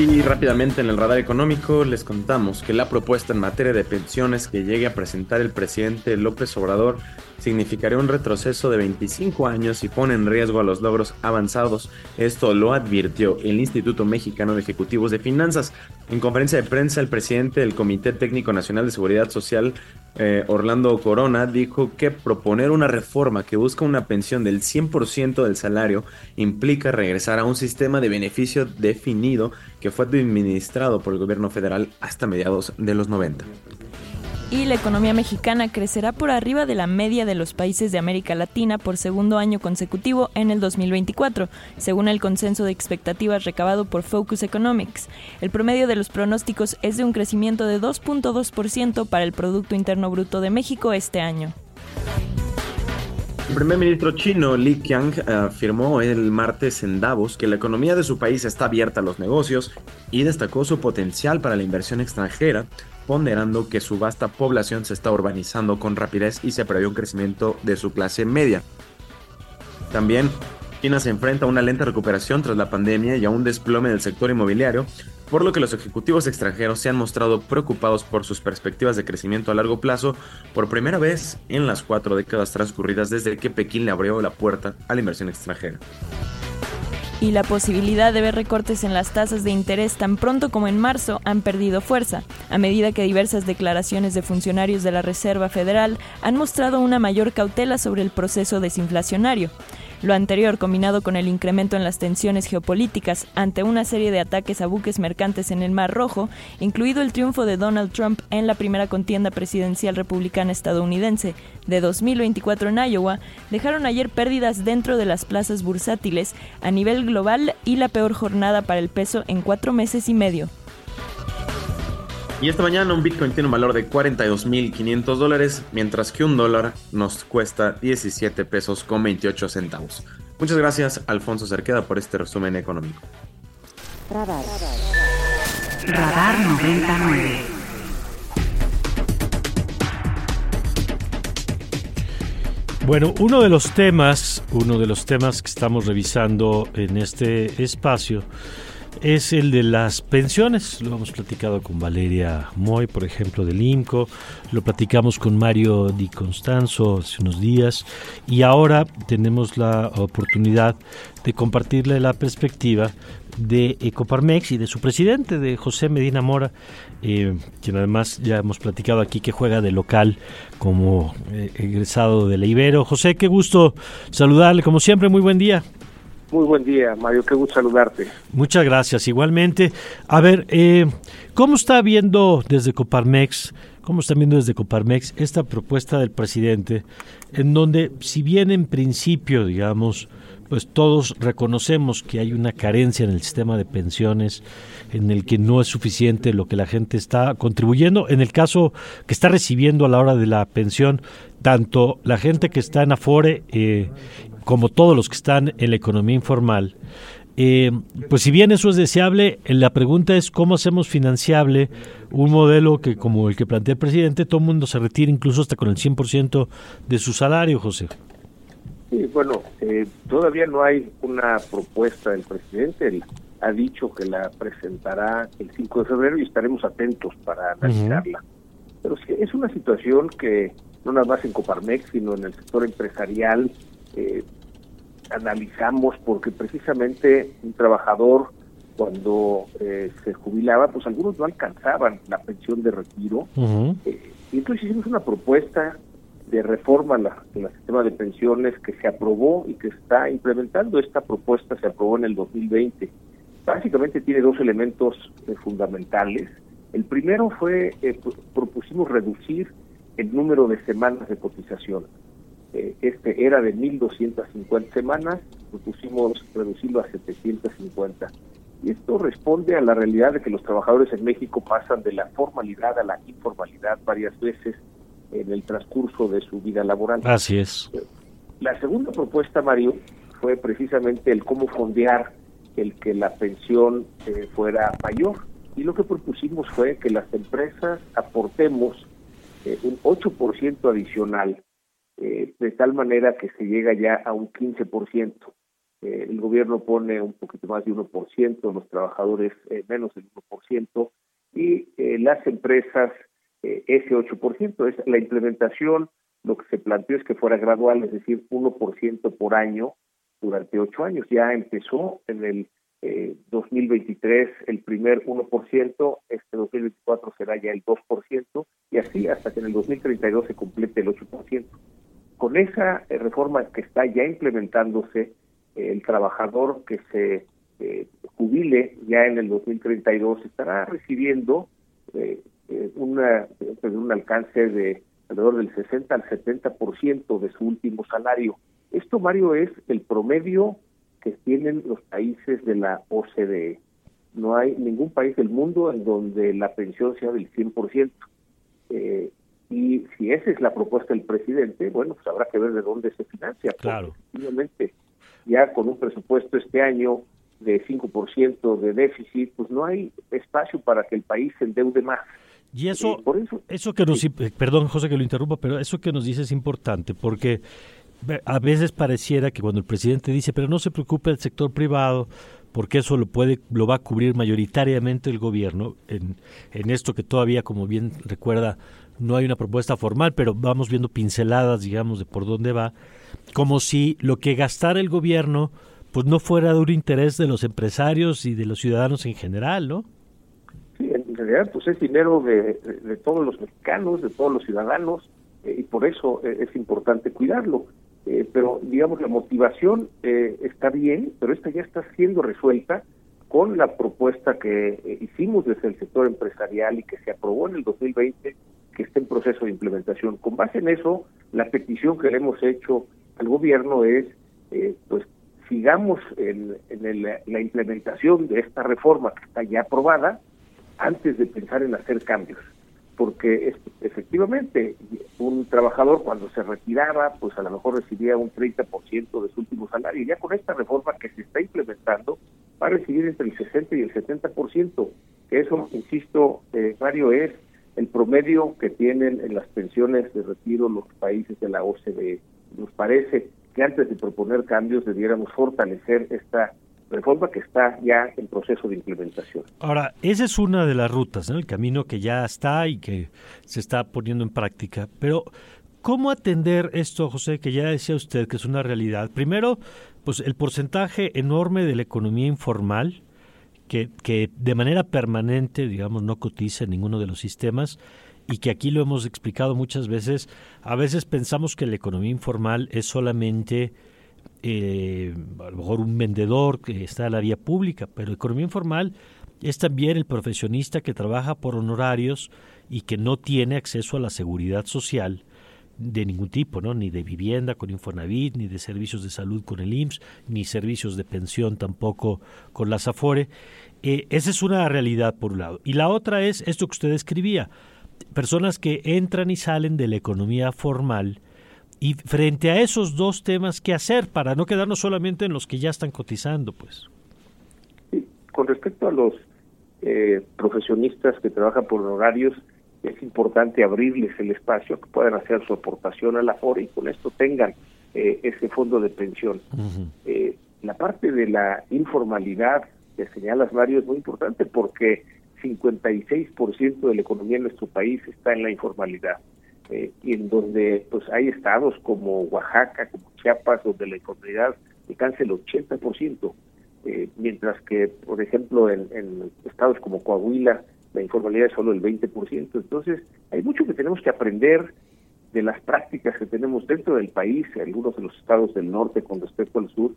Y rápidamente en el radar económico les contamos que la propuesta en materia de pensiones que llegue a presentar el presidente López Obrador significaría un retroceso de 25 años y pone en riesgo a los logros avanzados. Esto lo advirtió el Instituto Mexicano de Ejecutivos de Finanzas. En conferencia de prensa, el presidente del Comité Técnico Nacional de Seguridad Social, eh, Orlando Corona, dijo que proponer una reforma que busca una pensión del 100% del salario implica regresar a un sistema de beneficio definido que fue administrado por el gobierno federal hasta mediados de los 90 y la economía mexicana crecerá por arriba de la media de los países de América Latina por segundo año consecutivo en el 2024, según el consenso de expectativas recabado por Focus Economics. El promedio de los pronósticos es de un crecimiento de 2.2% para el Producto Interno Bruto de México este año. El primer ministro chino Li Qiang afirmó el martes en Davos que la economía de su país está abierta a los negocios y destacó su potencial para la inversión extranjera, ponderando que su vasta población se está urbanizando con rapidez y se prevé un crecimiento de su clase media. También, China se enfrenta a una lenta recuperación tras la pandemia y a un desplome del sector inmobiliario, por lo que los ejecutivos extranjeros se han mostrado preocupados por sus perspectivas de crecimiento a largo plazo por primera vez en las cuatro décadas transcurridas desde que Pekín le abrió la puerta a la inversión extranjera y la posibilidad de ver recortes en las tasas de interés tan pronto como en marzo han perdido fuerza, a medida que diversas declaraciones de funcionarios de la Reserva Federal han mostrado una mayor cautela sobre el proceso desinflacionario. Lo anterior, combinado con el incremento en las tensiones geopolíticas ante una serie de ataques a buques mercantes en el Mar Rojo, incluido el triunfo de Donald Trump en la primera contienda presidencial republicana estadounidense de 2024 en Iowa, dejaron ayer pérdidas dentro de las plazas bursátiles a nivel global y la peor jornada para el peso en cuatro meses y medio. Y esta mañana un Bitcoin tiene un valor de 42.500 dólares, mientras que un dólar nos cuesta 17 pesos con 28 centavos. Muchas gracias, Alfonso Cerqueda, por este resumen económico. Radar. Radar 99. Bueno, uno de los temas, uno de los temas que estamos revisando en este espacio es el de las pensiones. Lo hemos platicado con Valeria Moy, por ejemplo, del IMCO. Lo platicamos con Mario Di Constanzo hace unos días. Y ahora tenemos la oportunidad de compartirle la perspectiva de Ecoparmex y de su presidente, de José Medina Mora, eh, quien además ya hemos platicado aquí que juega de local como eh, egresado de la Ibero. José, qué gusto saludarle, como siempre, muy buen día. Muy buen día, Mario, qué gusto saludarte. Muchas gracias, igualmente. A ver, eh, ¿cómo está viendo desde Coparmex, cómo está viendo desde Coparmex esta propuesta del presidente, en donde, si bien en principio, digamos, pues todos reconocemos que hay una carencia en el sistema de pensiones, en el que no es suficiente lo que la gente está contribuyendo, en el caso que está recibiendo a la hora de la pensión, tanto la gente que está en Afore eh, como todos los que están en la economía informal. Eh, pues si bien eso es deseable, la pregunta es cómo hacemos financiable un modelo que, como el que plantea el presidente, todo el mundo se retire incluso hasta con el 100% de su salario, José. Sí, bueno, eh, todavía no hay una propuesta del presidente. Él ha dicho que la presentará el 5 de febrero y estaremos atentos para analizarla. Pero sí, es una situación que no nada más en Coparmex, sino en el sector empresarial, eh, analizamos porque precisamente un trabajador cuando eh, se jubilaba, pues algunos no alcanzaban la pensión de retiro. Eh, y entonces hicimos una propuesta de reforma al sistema de pensiones que se aprobó y que está implementando. Esta propuesta se aprobó en el 2020. Básicamente tiene dos elementos fundamentales. El primero fue, propusimos reducir el número de semanas de cotización. Eh, este era de 1.250 semanas, propusimos reducirlo a 750. Y esto responde a la realidad de que los trabajadores en México pasan de la formalidad a la informalidad varias veces en el transcurso de su vida laboral. Así es. La segunda propuesta, Mario, fue precisamente el cómo fondear el que la pensión eh, fuera mayor. Y lo que propusimos fue que las empresas aportemos eh, un 8% adicional eh, de tal manera que se llega ya a un 15%. Eh, el gobierno pone un poquito más de 1%, los trabajadores menos del 1%, y las empresas ese 8%. Es la implementación, lo que se planteó es que fuera gradual, es decir, 1% por año durante ocho años. Ya empezó en el 2023 el primer 1%, este 2024 será ya el 2%, y así hasta que en el 2032 se complete el 8% con esa eh, reforma que está ya implementándose, eh, el trabajador que se eh, jubile ya en el 2032 estará recibiendo una, pues, un alcance de alrededor del 60 al 70% de su último salario. Esto, Mario, es el promedio que tienen los países de la OCDE. No hay ningún país del mundo en donde la pensión sea del 100%. Eh, y si esa es la propuesta del presidente, bueno, pues habrá que ver de dónde se financia. Claro. Obviamente, ya con un presupuesto este año de 5% de déficit, pues no hay espacio para que el país se endeude más. Y eso, por eso, eso que nos, perdón José que lo interrumpa, pero eso que nos dice es importante porque a veces pareciera que cuando el presidente dice, pero no se preocupe el sector privado, porque eso lo puede, lo va a cubrir mayoritariamente el gobierno en, en esto que todavía, como bien recuerda, no hay una propuesta formal, pero vamos viendo pinceladas, digamos, de por dónde va, como si lo que gastara el gobierno pues no fuera de un interés de los empresarios y de los ciudadanos en general, ¿no? Realidad pues es dinero de, todos los mexicanos, de todos los ciudadanos, eh, y por eso eh, es importante cuidarlo. Eh, pero digamos la motivación está bien, pero esta ya está siendo resuelta con la propuesta que hicimos desde el sector empresarial y que se aprobó en el 2020 que esté en proceso de implementación. Con base en eso, la petición que le hemos hecho al gobierno es, pues, sigamos en, la implementación de esta reforma que está ya aprobada antes de pensar en hacer cambios. Porque efectivamente, un trabajador cuando se retiraba, pues a lo mejor recibía un 30% de su último salario. Y ya con esta reforma que se está implementando, va a recibir entre el 60 y el 70%. Que eso, insisto, eh, Mario, es el promedio que tienen en las pensiones de retiro los países de la OCDE. Nos parece que antes de proponer cambios debiéramos fortalecer esta reforma que está ya en proceso de implementación. Ahora, esa es una de las rutas, el camino que ya está y que se está poniendo en práctica. Pero, ¿cómo atender esto, José, que ya decía usted que es una realidad? Primero, pues el porcentaje enorme de la economía informal, que, de manera permanente, digamos, no cotiza en ninguno de los sistemas y que aquí lo hemos explicado muchas veces, a veces pensamos que la economía informal es solamente eh, a lo mejor un vendedor que está en la vía pública, pero economía informal es también el profesionista que trabaja por honorarios y que no tiene acceso a la seguridad social de ningún tipo, ¿no? Ni de vivienda con Infonavit, ni de servicios de salud con el IMSS, ni servicios de pensión tampoco con la SAFORE. Eh, esa es una realidad por un lado. Y la otra es esto que usted escribía, personas que entran y salen de la economía formal y frente a esos dos temas, ¿qué hacer para no quedarnos solamente en los que ya están cotizando? pues? Con respecto a los eh, profesionistas que trabajan por horarios, es importante abrirles el espacio que puedan hacer su aportación a la FORE y con esto tengan eh, ese fondo de pensión. Eh, la parte de la informalidad que señalas, Mario, es muy importante porque 56% de la economía en nuestro país está en la informalidad. Eh, y en donde pues hay estados como Oaxaca, como Chiapas, donde la informalidad alcanza el 80%, eh, mientras que, por ejemplo, en, en estados como Coahuila, la informalidad es solo el 20%. Entonces, hay mucho que tenemos que aprender de las prácticas que tenemos dentro del país, algunos de los estados del norte con respecto al sur,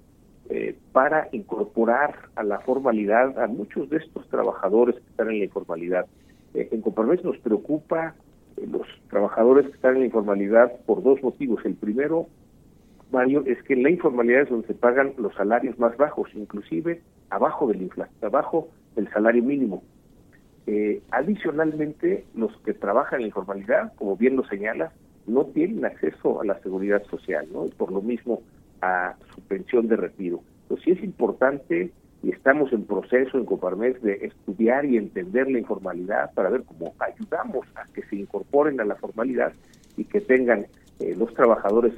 eh, para incorporar a la formalidad a muchos de estos trabajadores que están en la informalidad. Eh, en Compromiso nos preocupa los trabajadores que están en la informalidad por dos motivos. El primero, Mario, es que en la informalidad es donde se pagan los salarios más bajos, inclusive abajo del abajo del salario mínimo. Eh, adicionalmente, los que trabajan en la informalidad, como bien lo señala, no tienen acceso a la seguridad social, ¿no? Y por lo mismo a su pensión de retiro. Entonces sí es importante y estamos en proceso en Coparmex de estudiar y entender la informalidad para ver cómo ayudamos a que se incorporen a la formalidad y que tengan eh, los trabajadores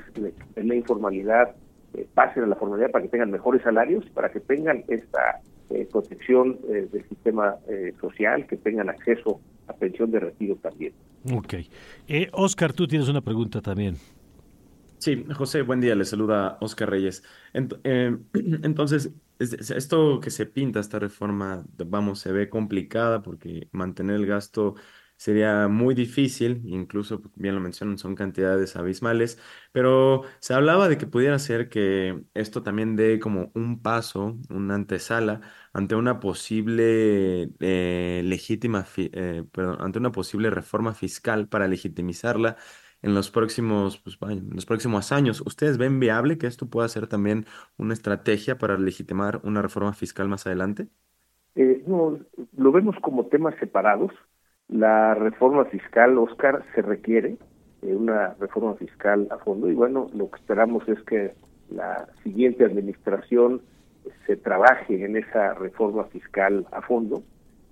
en la informalidad eh, pasen a la formalidad para que tengan mejores salarios, para que tengan esta eh, protección eh, del sistema eh, social, que tengan acceso a pensión de retiro también. Ok. Oscar, tú tienes una pregunta también. Sí, José, buen día, le saluda Oscar Reyes. entonces, esto que se pinta, esta reforma, vamos, se ve complicada porque mantener el gasto sería muy difícil, incluso bien lo mencionan, son cantidades abismales, pero se hablaba de que pudiera ser que esto también dé como un paso, una antesala ante una posible eh, legítima, eh, ante una posible reforma fiscal para legitimizarla en los próximos, pues, en los próximos años. ¿Ustedes ven viable que esto pueda ser también una estrategia para legitimar una reforma fiscal más adelante? Eh, no, lo vemos como temas separados la reforma fiscal, Oscar, se requiere eh, una reforma fiscal a fondo y bueno, lo que esperamos es que la siguiente administración se trabaje en esa reforma fiscal a fondo.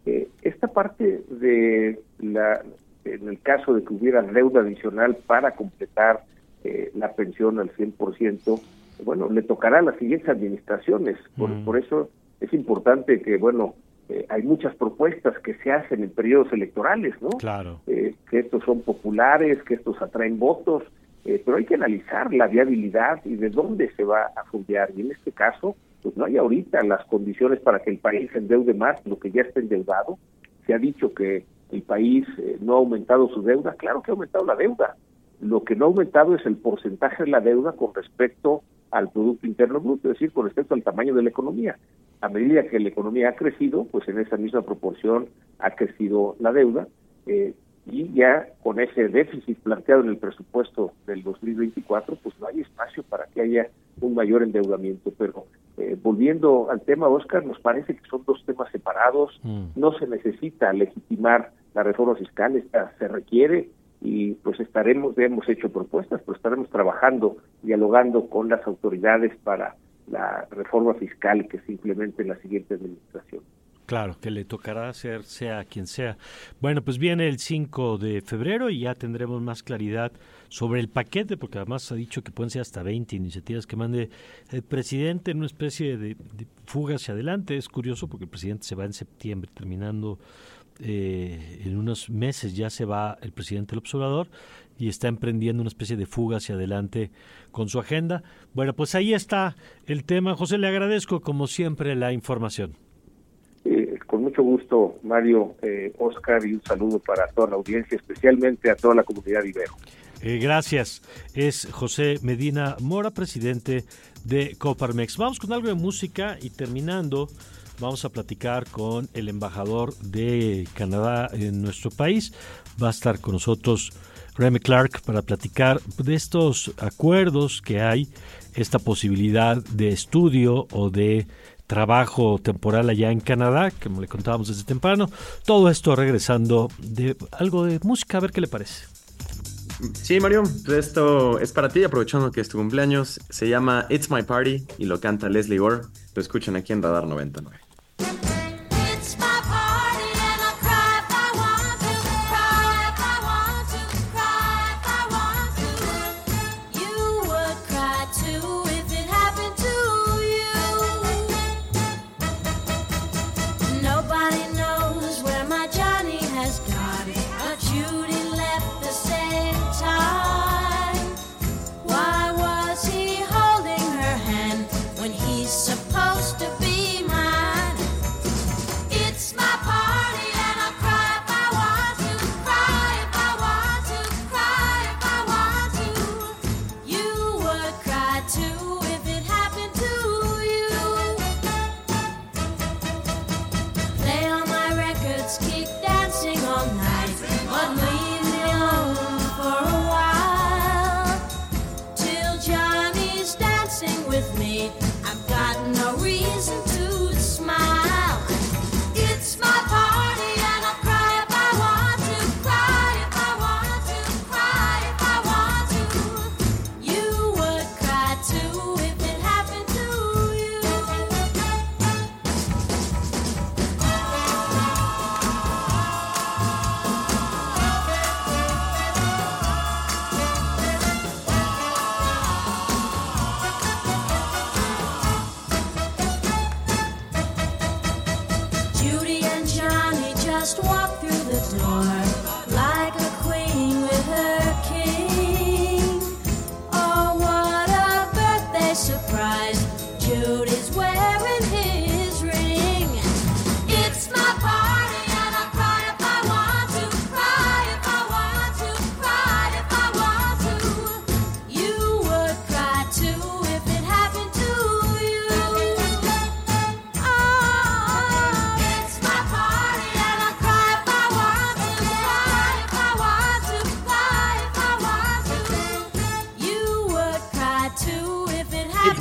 Eh, esta parte de la, en el caso de que hubiera deuda adicional para completar eh, la pensión al 100%, bueno, le tocará a las siguientes administraciones. Por, mm. por eso es importante que, bueno, eh, hay muchas propuestas que se hacen en periodos electorales, ¿no? Claro. Eh, que estos son populares, que estos atraen votos, eh, pero hay que analizar la viabilidad y de dónde se va a fundear. Y en este caso, pues no hay ahorita las condiciones para que el país endeude más lo que ya está endeudado. Se ha dicho que el país no ha aumentado su deuda. Claro que ha aumentado la deuda. Lo que no ha aumentado es el porcentaje de la deuda con respecto al Producto Interno Bruto, es decir, con respecto al tamaño de la economía a medida que la economía ha crecido, pues en esa misma proporción ha crecido la deuda eh, y ya con ese déficit planteado en el presupuesto del 2024, pues no hay espacio para que haya un mayor endeudamiento. Pero eh, volviendo al tema, Oscar, nos parece que son dos temas separados, mm. no se necesita legitimar la reforma fiscal, esta se requiere y pues estaremos, hemos hecho propuestas, pero estaremos trabajando, dialogando con las autoridades para la reforma fiscal que se implemente en la siguiente administración. Claro, que le tocará hacer sea quien sea. Bueno, pues viene el 5 de febrero y ya tendremos más claridad sobre el paquete, porque además ha dicho que pueden ser hasta 20 iniciativas que mande el presidente en una especie de, fuga hacia adelante. Es curioso porque el presidente se va en septiembre, terminando eh, en unos meses ya se va el presidente del observador y está emprendiendo una especie de fuga hacia adelante con su agenda. Bueno, pues ahí está el tema. José, le agradezco como siempre la información. Eh, con mucho gusto, Mario, eh, Oscar, y un saludo para toda la audiencia, especialmente a toda la comunidad Ibero. Eh, gracias. Es José Medina Mora, presidente de Coparmex. Vamos con algo de música y terminando vamos a platicar con el embajador de Canadá en nuestro país. Va a estar con nosotros Remy Clark para platicar de estos acuerdos que hay, esta posibilidad de estudio o de trabajo temporal allá en Canadá, como le contábamos desde temprano. Todo esto regresando de algo de música, a ver qué le parece. Sí, Mario, esto es para ti, aprovechando que es tu cumpleaños. Se llama It's My Party y lo canta Leslie Gore. Lo escuchan aquí en Radar 99. Thank you.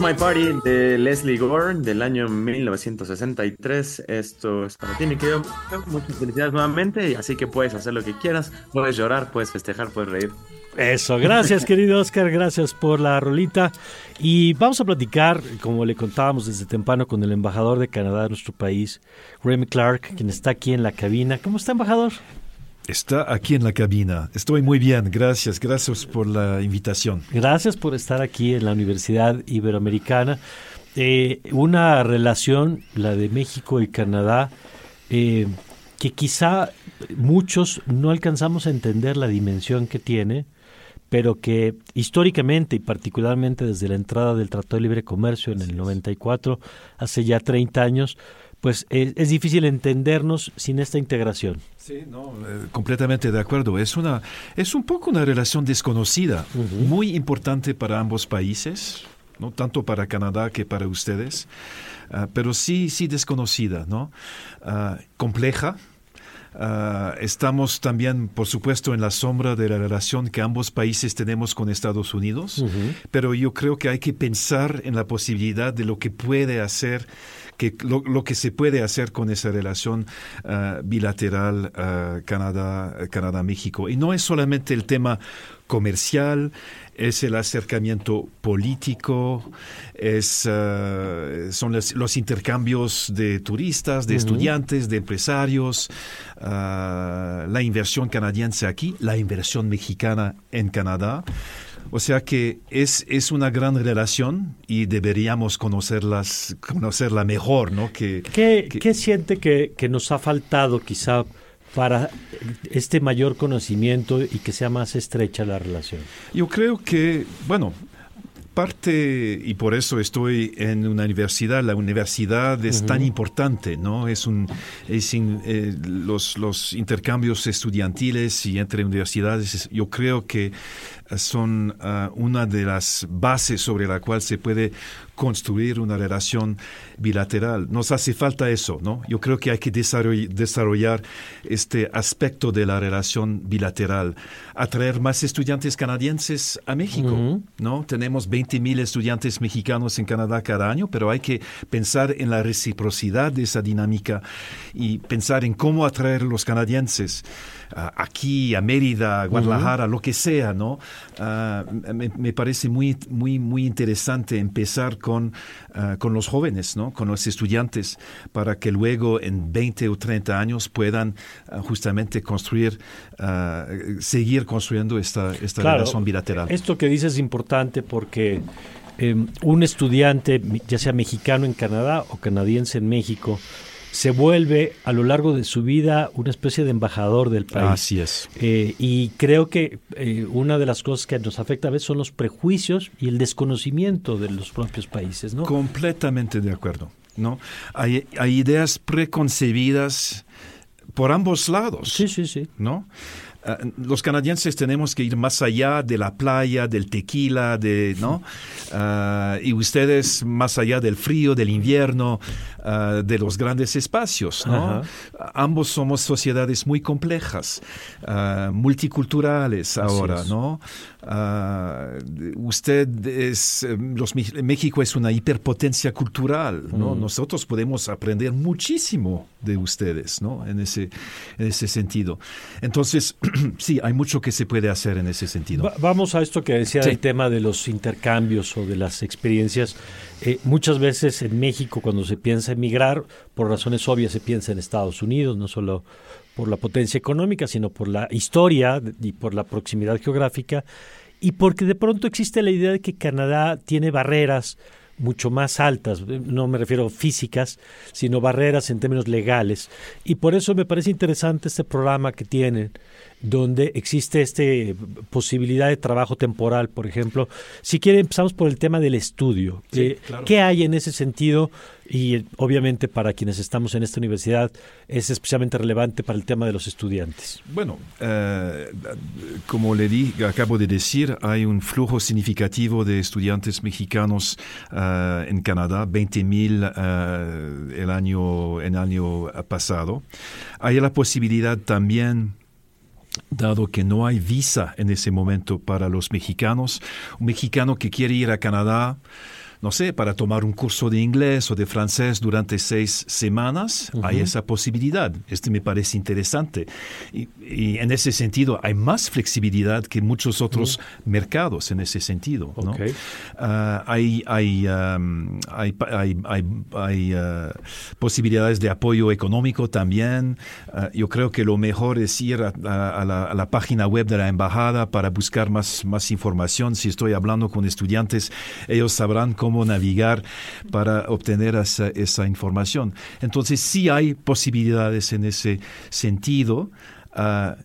My Party de Leslie Gore del año 1963. Esto es para ti, mi querido. Muchas felicidades nuevamente. Así que puedes hacer lo que quieras. Puedes llorar, puedes festejar, puedes reír. Eso, gracias querido Oscar, gracias por la rolita. Y vamos a platicar, como le contábamos desde temprano, con el embajador de Canadá de nuestro país, Remy Clark, quien está aquí en la cabina. ¿Cómo está, embajador? Está aquí en la cabina. Estoy muy bien, gracias, gracias por la invitación. Gracias por estar aquí en la Universidad Iberoamericana. Eh, una relación, la de México y Canadá, eh, que quizá muchos no alcanzamos a entender la dimensión que tiene, pero que históricamente y particularmente desde la entrada del Tratado de Libre Comercio en el 94, hace ya 30 años, pues es, difícil entendernos sin esta integración. Sí, no, eh, completamente de acuerdo. Es una, es un poco una relación desconocida, muy importante para ambos países, no tanto para Canadá que para ustedes, ah, pero sí, sí desconocida, ¿no? Ah, compleja. Ah, estamos también, por supuesto, en la sombra de la relación que ambos países tenemos con Estados Unidos, pero yo creo que hay que pensar en la posibilidad de lo que puede hacer que lo, que se puede hacer con esa relación uh, bilateral uh, Canadá, Canadá-México. Y no es solamente el tema comercial, es el acercamiento político, es, uh, son los, intercambios de turistas, de estudiantes, de empresarios, la inversión canadiense aquí, la inversión mexicana en Canadá. O sea que es, es una gran relación y deberíamos conocerlas, conocerla mejor, ¿no? Que, ¿Qué, siente que, que nos ha faltado quizá para este mayor conocimiento y que sea más estrecha la relación? Yo creo que, bueno, parte, y por eso estoy en una universidad, la universidad es tan importante, ¿no? Es un, es eh, los, los intercambios estudiantiles y entre universidades, yo creo que son ah, una de las bases sobre la cual se puede construir una relación bilateral. Nos hace falta eso, ¿no? Yo creo que hay que desarrollar este aspecto de la relación bilateral, atraer más estudiantes canadienses a México, ¿no? Tenemos 20.000 estudiantes mexicanos en Canadá cada año, pero hay que pensar en la reciprocidad de esa dinámica y pensar en cómo atraer a los canadienses aquí, a Mérida, a Guadalajara, lo que sea, ¿no? Ah, me, parece muy, muy, muy interesante empezar con, ah, con los jóvenes, ¿no? Con los estudiantes, para que luego en 20 o 30 años puedan ah, justamente construir, seguir construyendo esta, esta relación bilateral. Esto que dices es importante porque em, un estudiante, ya sea mexicano en Canadá o canadiense en México, se vuelve a lo largo de su vida una especie de embajador del país. Así es. Eh, y creo que eh, una de las cosas que nos afecta a veces son los prejuicios y el desconocimiento de los propios países, ¿no? Completamente de acuerdo, ¿no? Hay, hay ideas preconcebidas por ambos lados. Sí, sí, sí. ¿No? Ah, los canadienses tenemos que ir más allá de la playa, del tequila, de, ¿no? Ah, y ustedes más allá del frío, del invierno, ah, de los grandes espacios, ¿no? Ambos somos sociedades muy complejas, multiculturales ahora, ¿no? Usted es, los, México es una hiperpotencia cultural, ¿no? Mm. Nosotros podemos aprender muchísimo de ustedes, ¿no? En ese, en ese sentido. Entonces, sí, hay mucho que se puede hacer en ese sentido. vamos a esto que decía el tema de los intercambios o de las experiencias. Eh, muchas veces en México, cuando se piensa emigrar, por razones obvias se piensa en Estados Unidos, no solo por la potencia económica, sino por la historia y por la proximidad geográfica, y porque de pronto existe la idea de que Canadá tiene barreras mucho más altas, no me refiero físicas, sino barreras en términos legales. Y por eso me parece interesante este programa que tienen donde existe esta posibilidad de trabajo temporal, por ejemplo. Si quiere, empezamos por el tema del estudio. Eh, ¿Qué hay en ese sentido? Y obviamente para quienes estamos en esta universidad es especialmente relevante para el tema de los estudiantes. Bueno, eh, como le di, acabo de decir, hay un flujo significativo de estudiantes mexicanos eh, en Canadá, 20 mil el año, el año pasado. Hay la posibilidad también dado que no hay visa en ese momento para los mexicanos. Un mexicano que quiere ir a Canadá no sé, para tomar un curso de inglés o de francés durante seis semanas, hay esa posibilidad. Este me parece interesante. Y, en ese sentido, hay más flexibilidad que muchos otros mercados en ese sentido. ¿no? Ah, hay, hay, hay, hay, ah, posibilidades de apoyo económico también. Ah, yo creo que lo mejor es ir a, la, a, la, página web de la embajada para buscar más, más información. Si estoy hablando con estudiantes, ellos sabrán cómo navegar para obtener esa, información. Entonces sí hay posibilidades en ese sentido. Ah,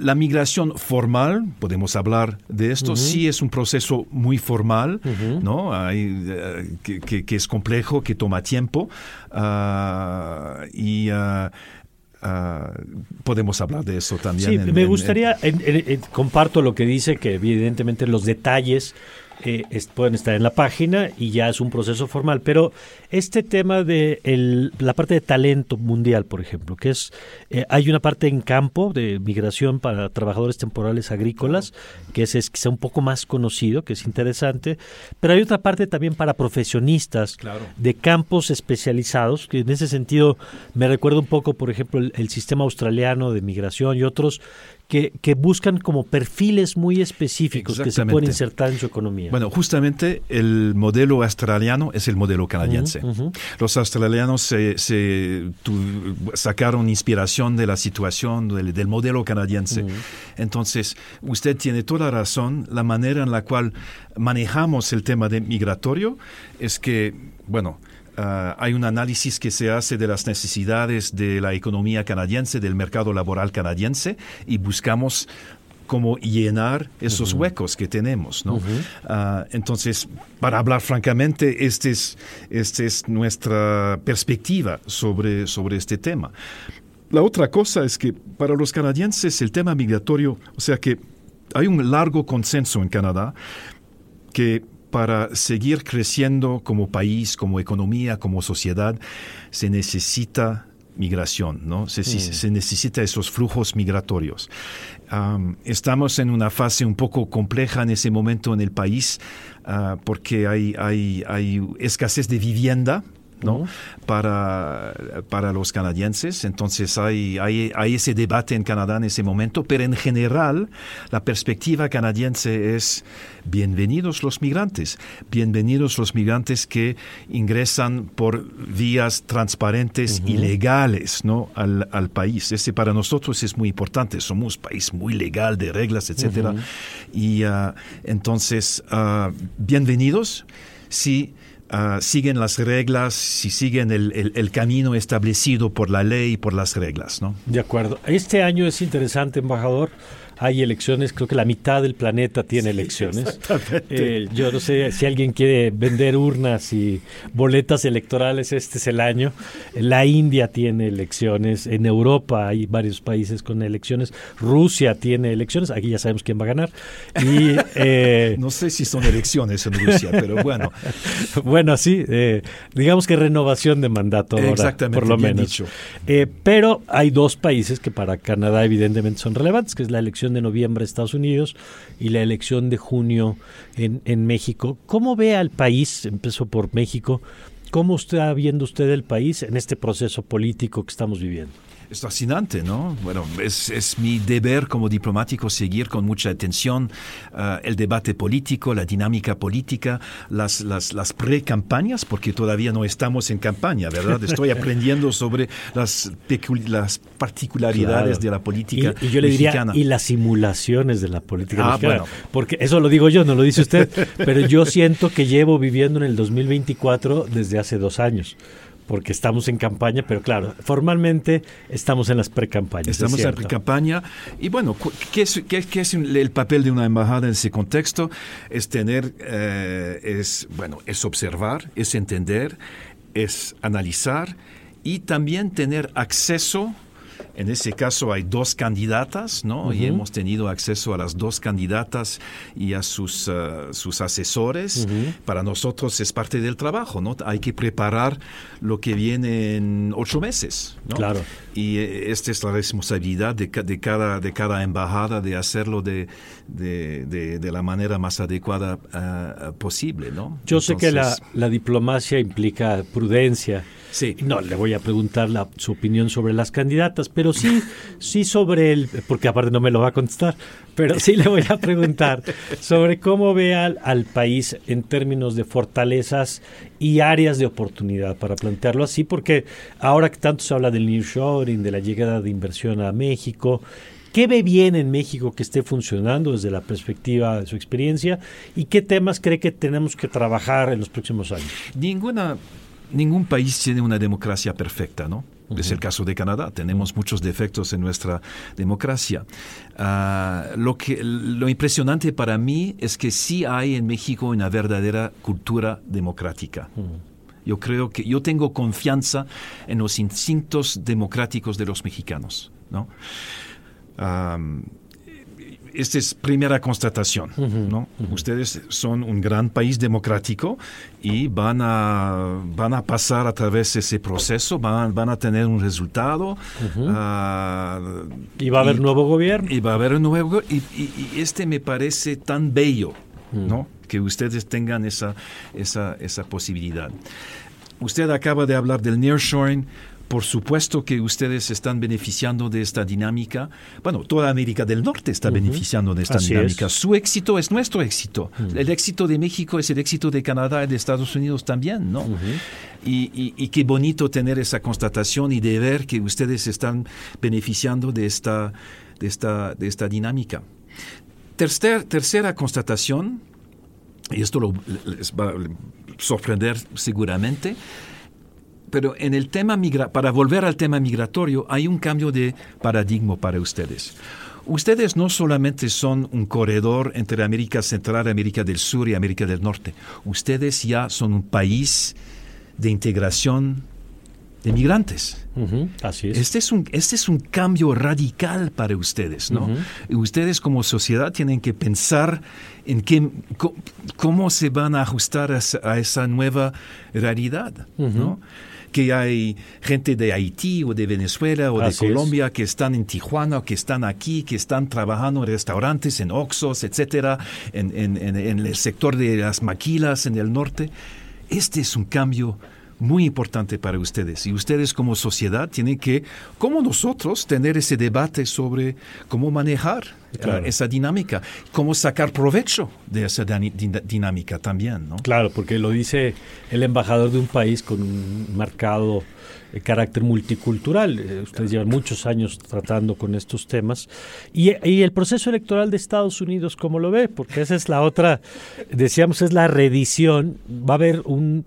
la, migración formal, podemos hablar de esto, sí es un proceso muy formal, ¿no? Eh, que, es complejo, que toma tiempo ah, y ah, podemos hablar de eso también. Sí, me gustaría, comparto lo que dice, que evidentemente los detalles eh, pueden estar en la página y ya es un proceso formal. Pero este tema de la parte de talento mundial, por ejemplo, que es, eh, hay una parte en campo de migración para trabajadores temporales agrícolas, que es, es quizá un poco más conocido, que es interesante, pero hay otra parte también para profesionistas de campos especializados, que en ese sentido me recuerda un poco, por ejemplo, el sistema australiano de migración y otros que, que, buscan como perfiles muy específicos que se pueden insertar en su economía. Bueno, justamente el modelo australiano es el modelo canadiense. Los australianos se, se sacaron inspiración de la situación del, del modelo canadiense. Entonces, usted tiene toda razón. La manera en la cual manejamos el tema de migratorio es que, bueno, Ah, hay un análisis que se hace de las necesidades de la economía canadiense, del mercado laboral canadiense, y buscamos cómo llenar esos huecos que tenemos. ¿no? Ah, entonces, para hablar francamente, esta es, este es nuestra perspectiva sobre, sobre este tema. La otra cosa es que para los canadienses el tema migratorio, o sea que hay un largo consenso en Canadá que para seguir creciendo como país, como economía, como sociedad, se necesita migración, ¿no? Se, se necesita esos flujos migratorios. Am, estamos en una fase un poco compleja en ese momento en el país ah, porque hay, hay, hay escasez de vivienda. ¿No? para, para los canadienses. Entonces hay, hay, hay ese debate en Canadá en ese momento, pero en general la perspectiva canadiense es bienvenidos los migrantes, bienvenidos los migrantes que ingresan por vías transparentes y legales ¿no? al, al país. Ese para nosotros es muy importante, somos un país muy legal de reglas, etcétera. Ujú. Y ah, entonces, ah, bienvenidos. Si ah, siguen las reglas, si siguen el, el- el camino establecido por la ley y por las reglas, ¿no? De acuerdo. Este año es interesante, embajador. Hay elecciones, creo que la mitad del planeta tiene elecciones. Eh, yo no sé si alguien quiere vender urnas y boletas electorales, este es el año. La India tiene elecciones, en Europa hay varios países con elecciones, Rusia tiene elecciones, aquí ya sabemos quién va a ganar. Y, eh, No sé si son elecciones en Rusia, pero bueno. bueno, sí, eh, digamos que renovación de mandato ahora, Exactamente, por lo menos. dicho. Eh, pero hay dos países que para Canadá evidentemente son relevantes, que es la elección de noviembre de Estados Unidos y la elección de junio en, en México. ¿Cómo ve al país? Empezó por México. ¿Cómo está viendo usted el país en este proceso político que estamos viviendo? Es fascinante, ¿no? Bueno, es, es mi deber como diplomático seguir con mucha atención ah, el debate político, la dinámica política, las, las, las pre-campañas, porque todavía no estamos en campaña, ¿verdad? Estoy aprendiendo sobre las, las particularidades Claro. de la política Y, y yo le diría, mexicana. y las simulaciones de la política Ah, mexicana. bueno. Porque eso lo digo yo, no lo dice usted, pero yo siento que llevo viviendo en el 2024 desde hace dos años. Porque estamos en campaña, pero claro, formalmente estamos en las precampañas. es Estamos en cierto. pre-campaña y bueno, ¿qué es, qué- qué es el papel de una embajada en ese contexto? Es tener, eh, es, bueno, es observar, es entender, es analizar y también tener acceso. En ese caso hay dos candidatas, ¿no? Y hemos tenido acceso a las dos candidatas y a sus, ah, sus asesores. Para nosotros es parte del trabajo, ¿no? Hay que preparar lo que viene en ocho meses, ¿no? Claro. Y eh, esta es la responsabilidad de, ca- de cada, de cada embajada de hacerlo de, de, de- de la manera más adecuada ah, posible, ¿no? Yo sé que la, la diplomacia implica prudencia. Sí. No le voy a preguntar la, su opinión sobre las candidatas, pero sí, sí sobre el, porque aparte no me lo va a contestar, pero sí le voy a preguntar sobre cómo ve al, al país en términos de fortalezas y áreas de oportunidad, para plantearlo así, porque ahora que tanto se habla del nearshoring, de la llegada de inversión a México, ¿Qué ve bien en México que esté funcionando desde la perspectiva de su experiencia y qué temas cree que tenemos que trabajar en los próximos años? Ninguna, ningún país tiene una democracia perfecta, ¿no? Es el caso de Canadá. Tenemos muchos defectos en nuestra democracia. Ah, lo, que, lo impresionante para mí es que sí hay en México una verdadera cultura democrática. Yo creo que yo tengo confianza en los instintos democráticos de los mexicanos, ¿no? Esta es primera constatación, ¿no? Ustedes son un gran país democrático y van a, van a pasar a través de ese proceso, van, van a tener un resultado. ah, Y va a haber nuevo gobierno. y va a haber un nuevo go- y, y- y este me parece tan bello, ¿no? Que ustedes tengan esa, esa, esa posibilidad. Usted acaba de hablar del nearshoring. Por supuesto que ustedes están beneficiando de esta dinámica. Bueno, toda América del Norte está beneficiando de esta Así dinámica. es. Su éxito es nuestro éxito. El éxito de México es el éxito de Canadá y de Estados Unidos también, ¿no? y, y- y qué bonito tener esa constatación y de ver que ustedes están beneficiando de esta, de esta, de esta dinámica. Tercer- tercera constatación, y esto lo- les va a sorprender seguramente, pero en el tema migra para volver al tema migratorio hay un cambio de paradigma para ustedes. Ustedes no solamente son un corredor entre América Central, América del Sur y América del Norte. Ustedes ya son un país de integración de migrantes. así es. Este es, un, este es un cambio radical para ustedes, ¿no? Ustedes como sociedad tienen que pensar en qué, cómo se van a ajustar a, esa nueva realidad, ¿no? Que hay gente de Haití o de Venezuela o de Colombia que están en Tijuana, que están aquí, que están trabajando en restaurantes, en Oxos, etcétera, en, en, en el sector de las maquilas en el norte. Este es un cambio muy importante para ustedes. Y ustedes como sociedad tienen que, como nosotros, tener ese debate sobre cómo manejar eh, esa dinámica, cómo sacar provecho de esa dinámica también. ¿no? Claro, porque lo dice el embajador de un país con un marcado eh, carácter multicultural. Eh, ustedes llevan muchos años tratando con estos temas. Y, y, el proceso electoral de Estados Unidos, ¿cómo lo ve? Porque esa es la otra, decíamos, es la reedición. Va a haber un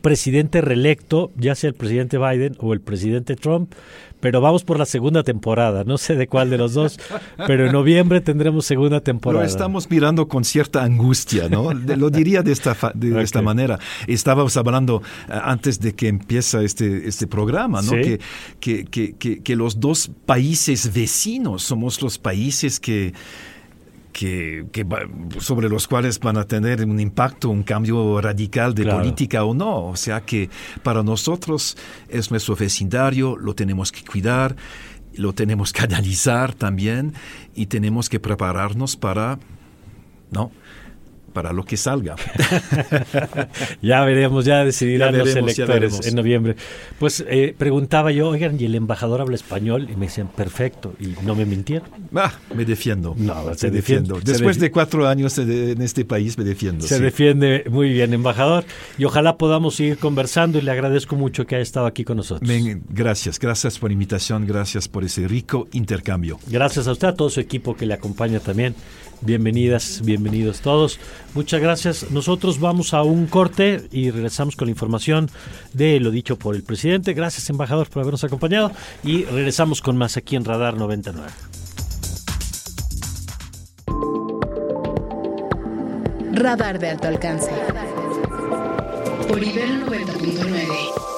presidente reelecto, ya sea el presidente Biden o el presidente Trump, pero vamos por la segunda temporada, no sé de cuál de los dos, pero en noviembre tendremos segunda temporada. Lo estamos mirando con cierta angustia, ¿no? Lo diría de esta, de esta manera. Estábamos hablando eh, antes de que empieza este, este programa, ¿no? Que, que, que, que los dos países vecinos somos los países que que, sobre los cuales van a tener un impacto, un cambio radical de política o no. O sea que para nosotros es nuestro vecindario, lo tenemos que cuidar, lo tenemos que analizar también y tenemos que prepararnos para, ¿no? Para lo que salga. ya veremos, ya decidirán los electores en noviembre. Pues eh, preguntaba yo, oigan, ¿y el embajador habla español? Y me decían, perfecto, y no me mintieron. Ah, me defiendo. No, se defiendo. Después de cuatro años en este país me defiendo. Se defiende muy bien, embajador, y ojalá podamos seguir conversando y le agradezco mucho que haya estado aquí con nosotros. gracias, gracias por la invitación, gracias por ese rico intercambio. Gracias a usted, a todo su equipo que le acompaña también. Bienvenidas, bienvenidos todos. Muchas gracias. Nosotros vamos a un corte y regresamos con la información de lo dicho por el presidente. Gracias, embajador, por habernos acompañado y regresamos con más aquí en Radar 99. Radar de alto alcance. Por nivel 90.9.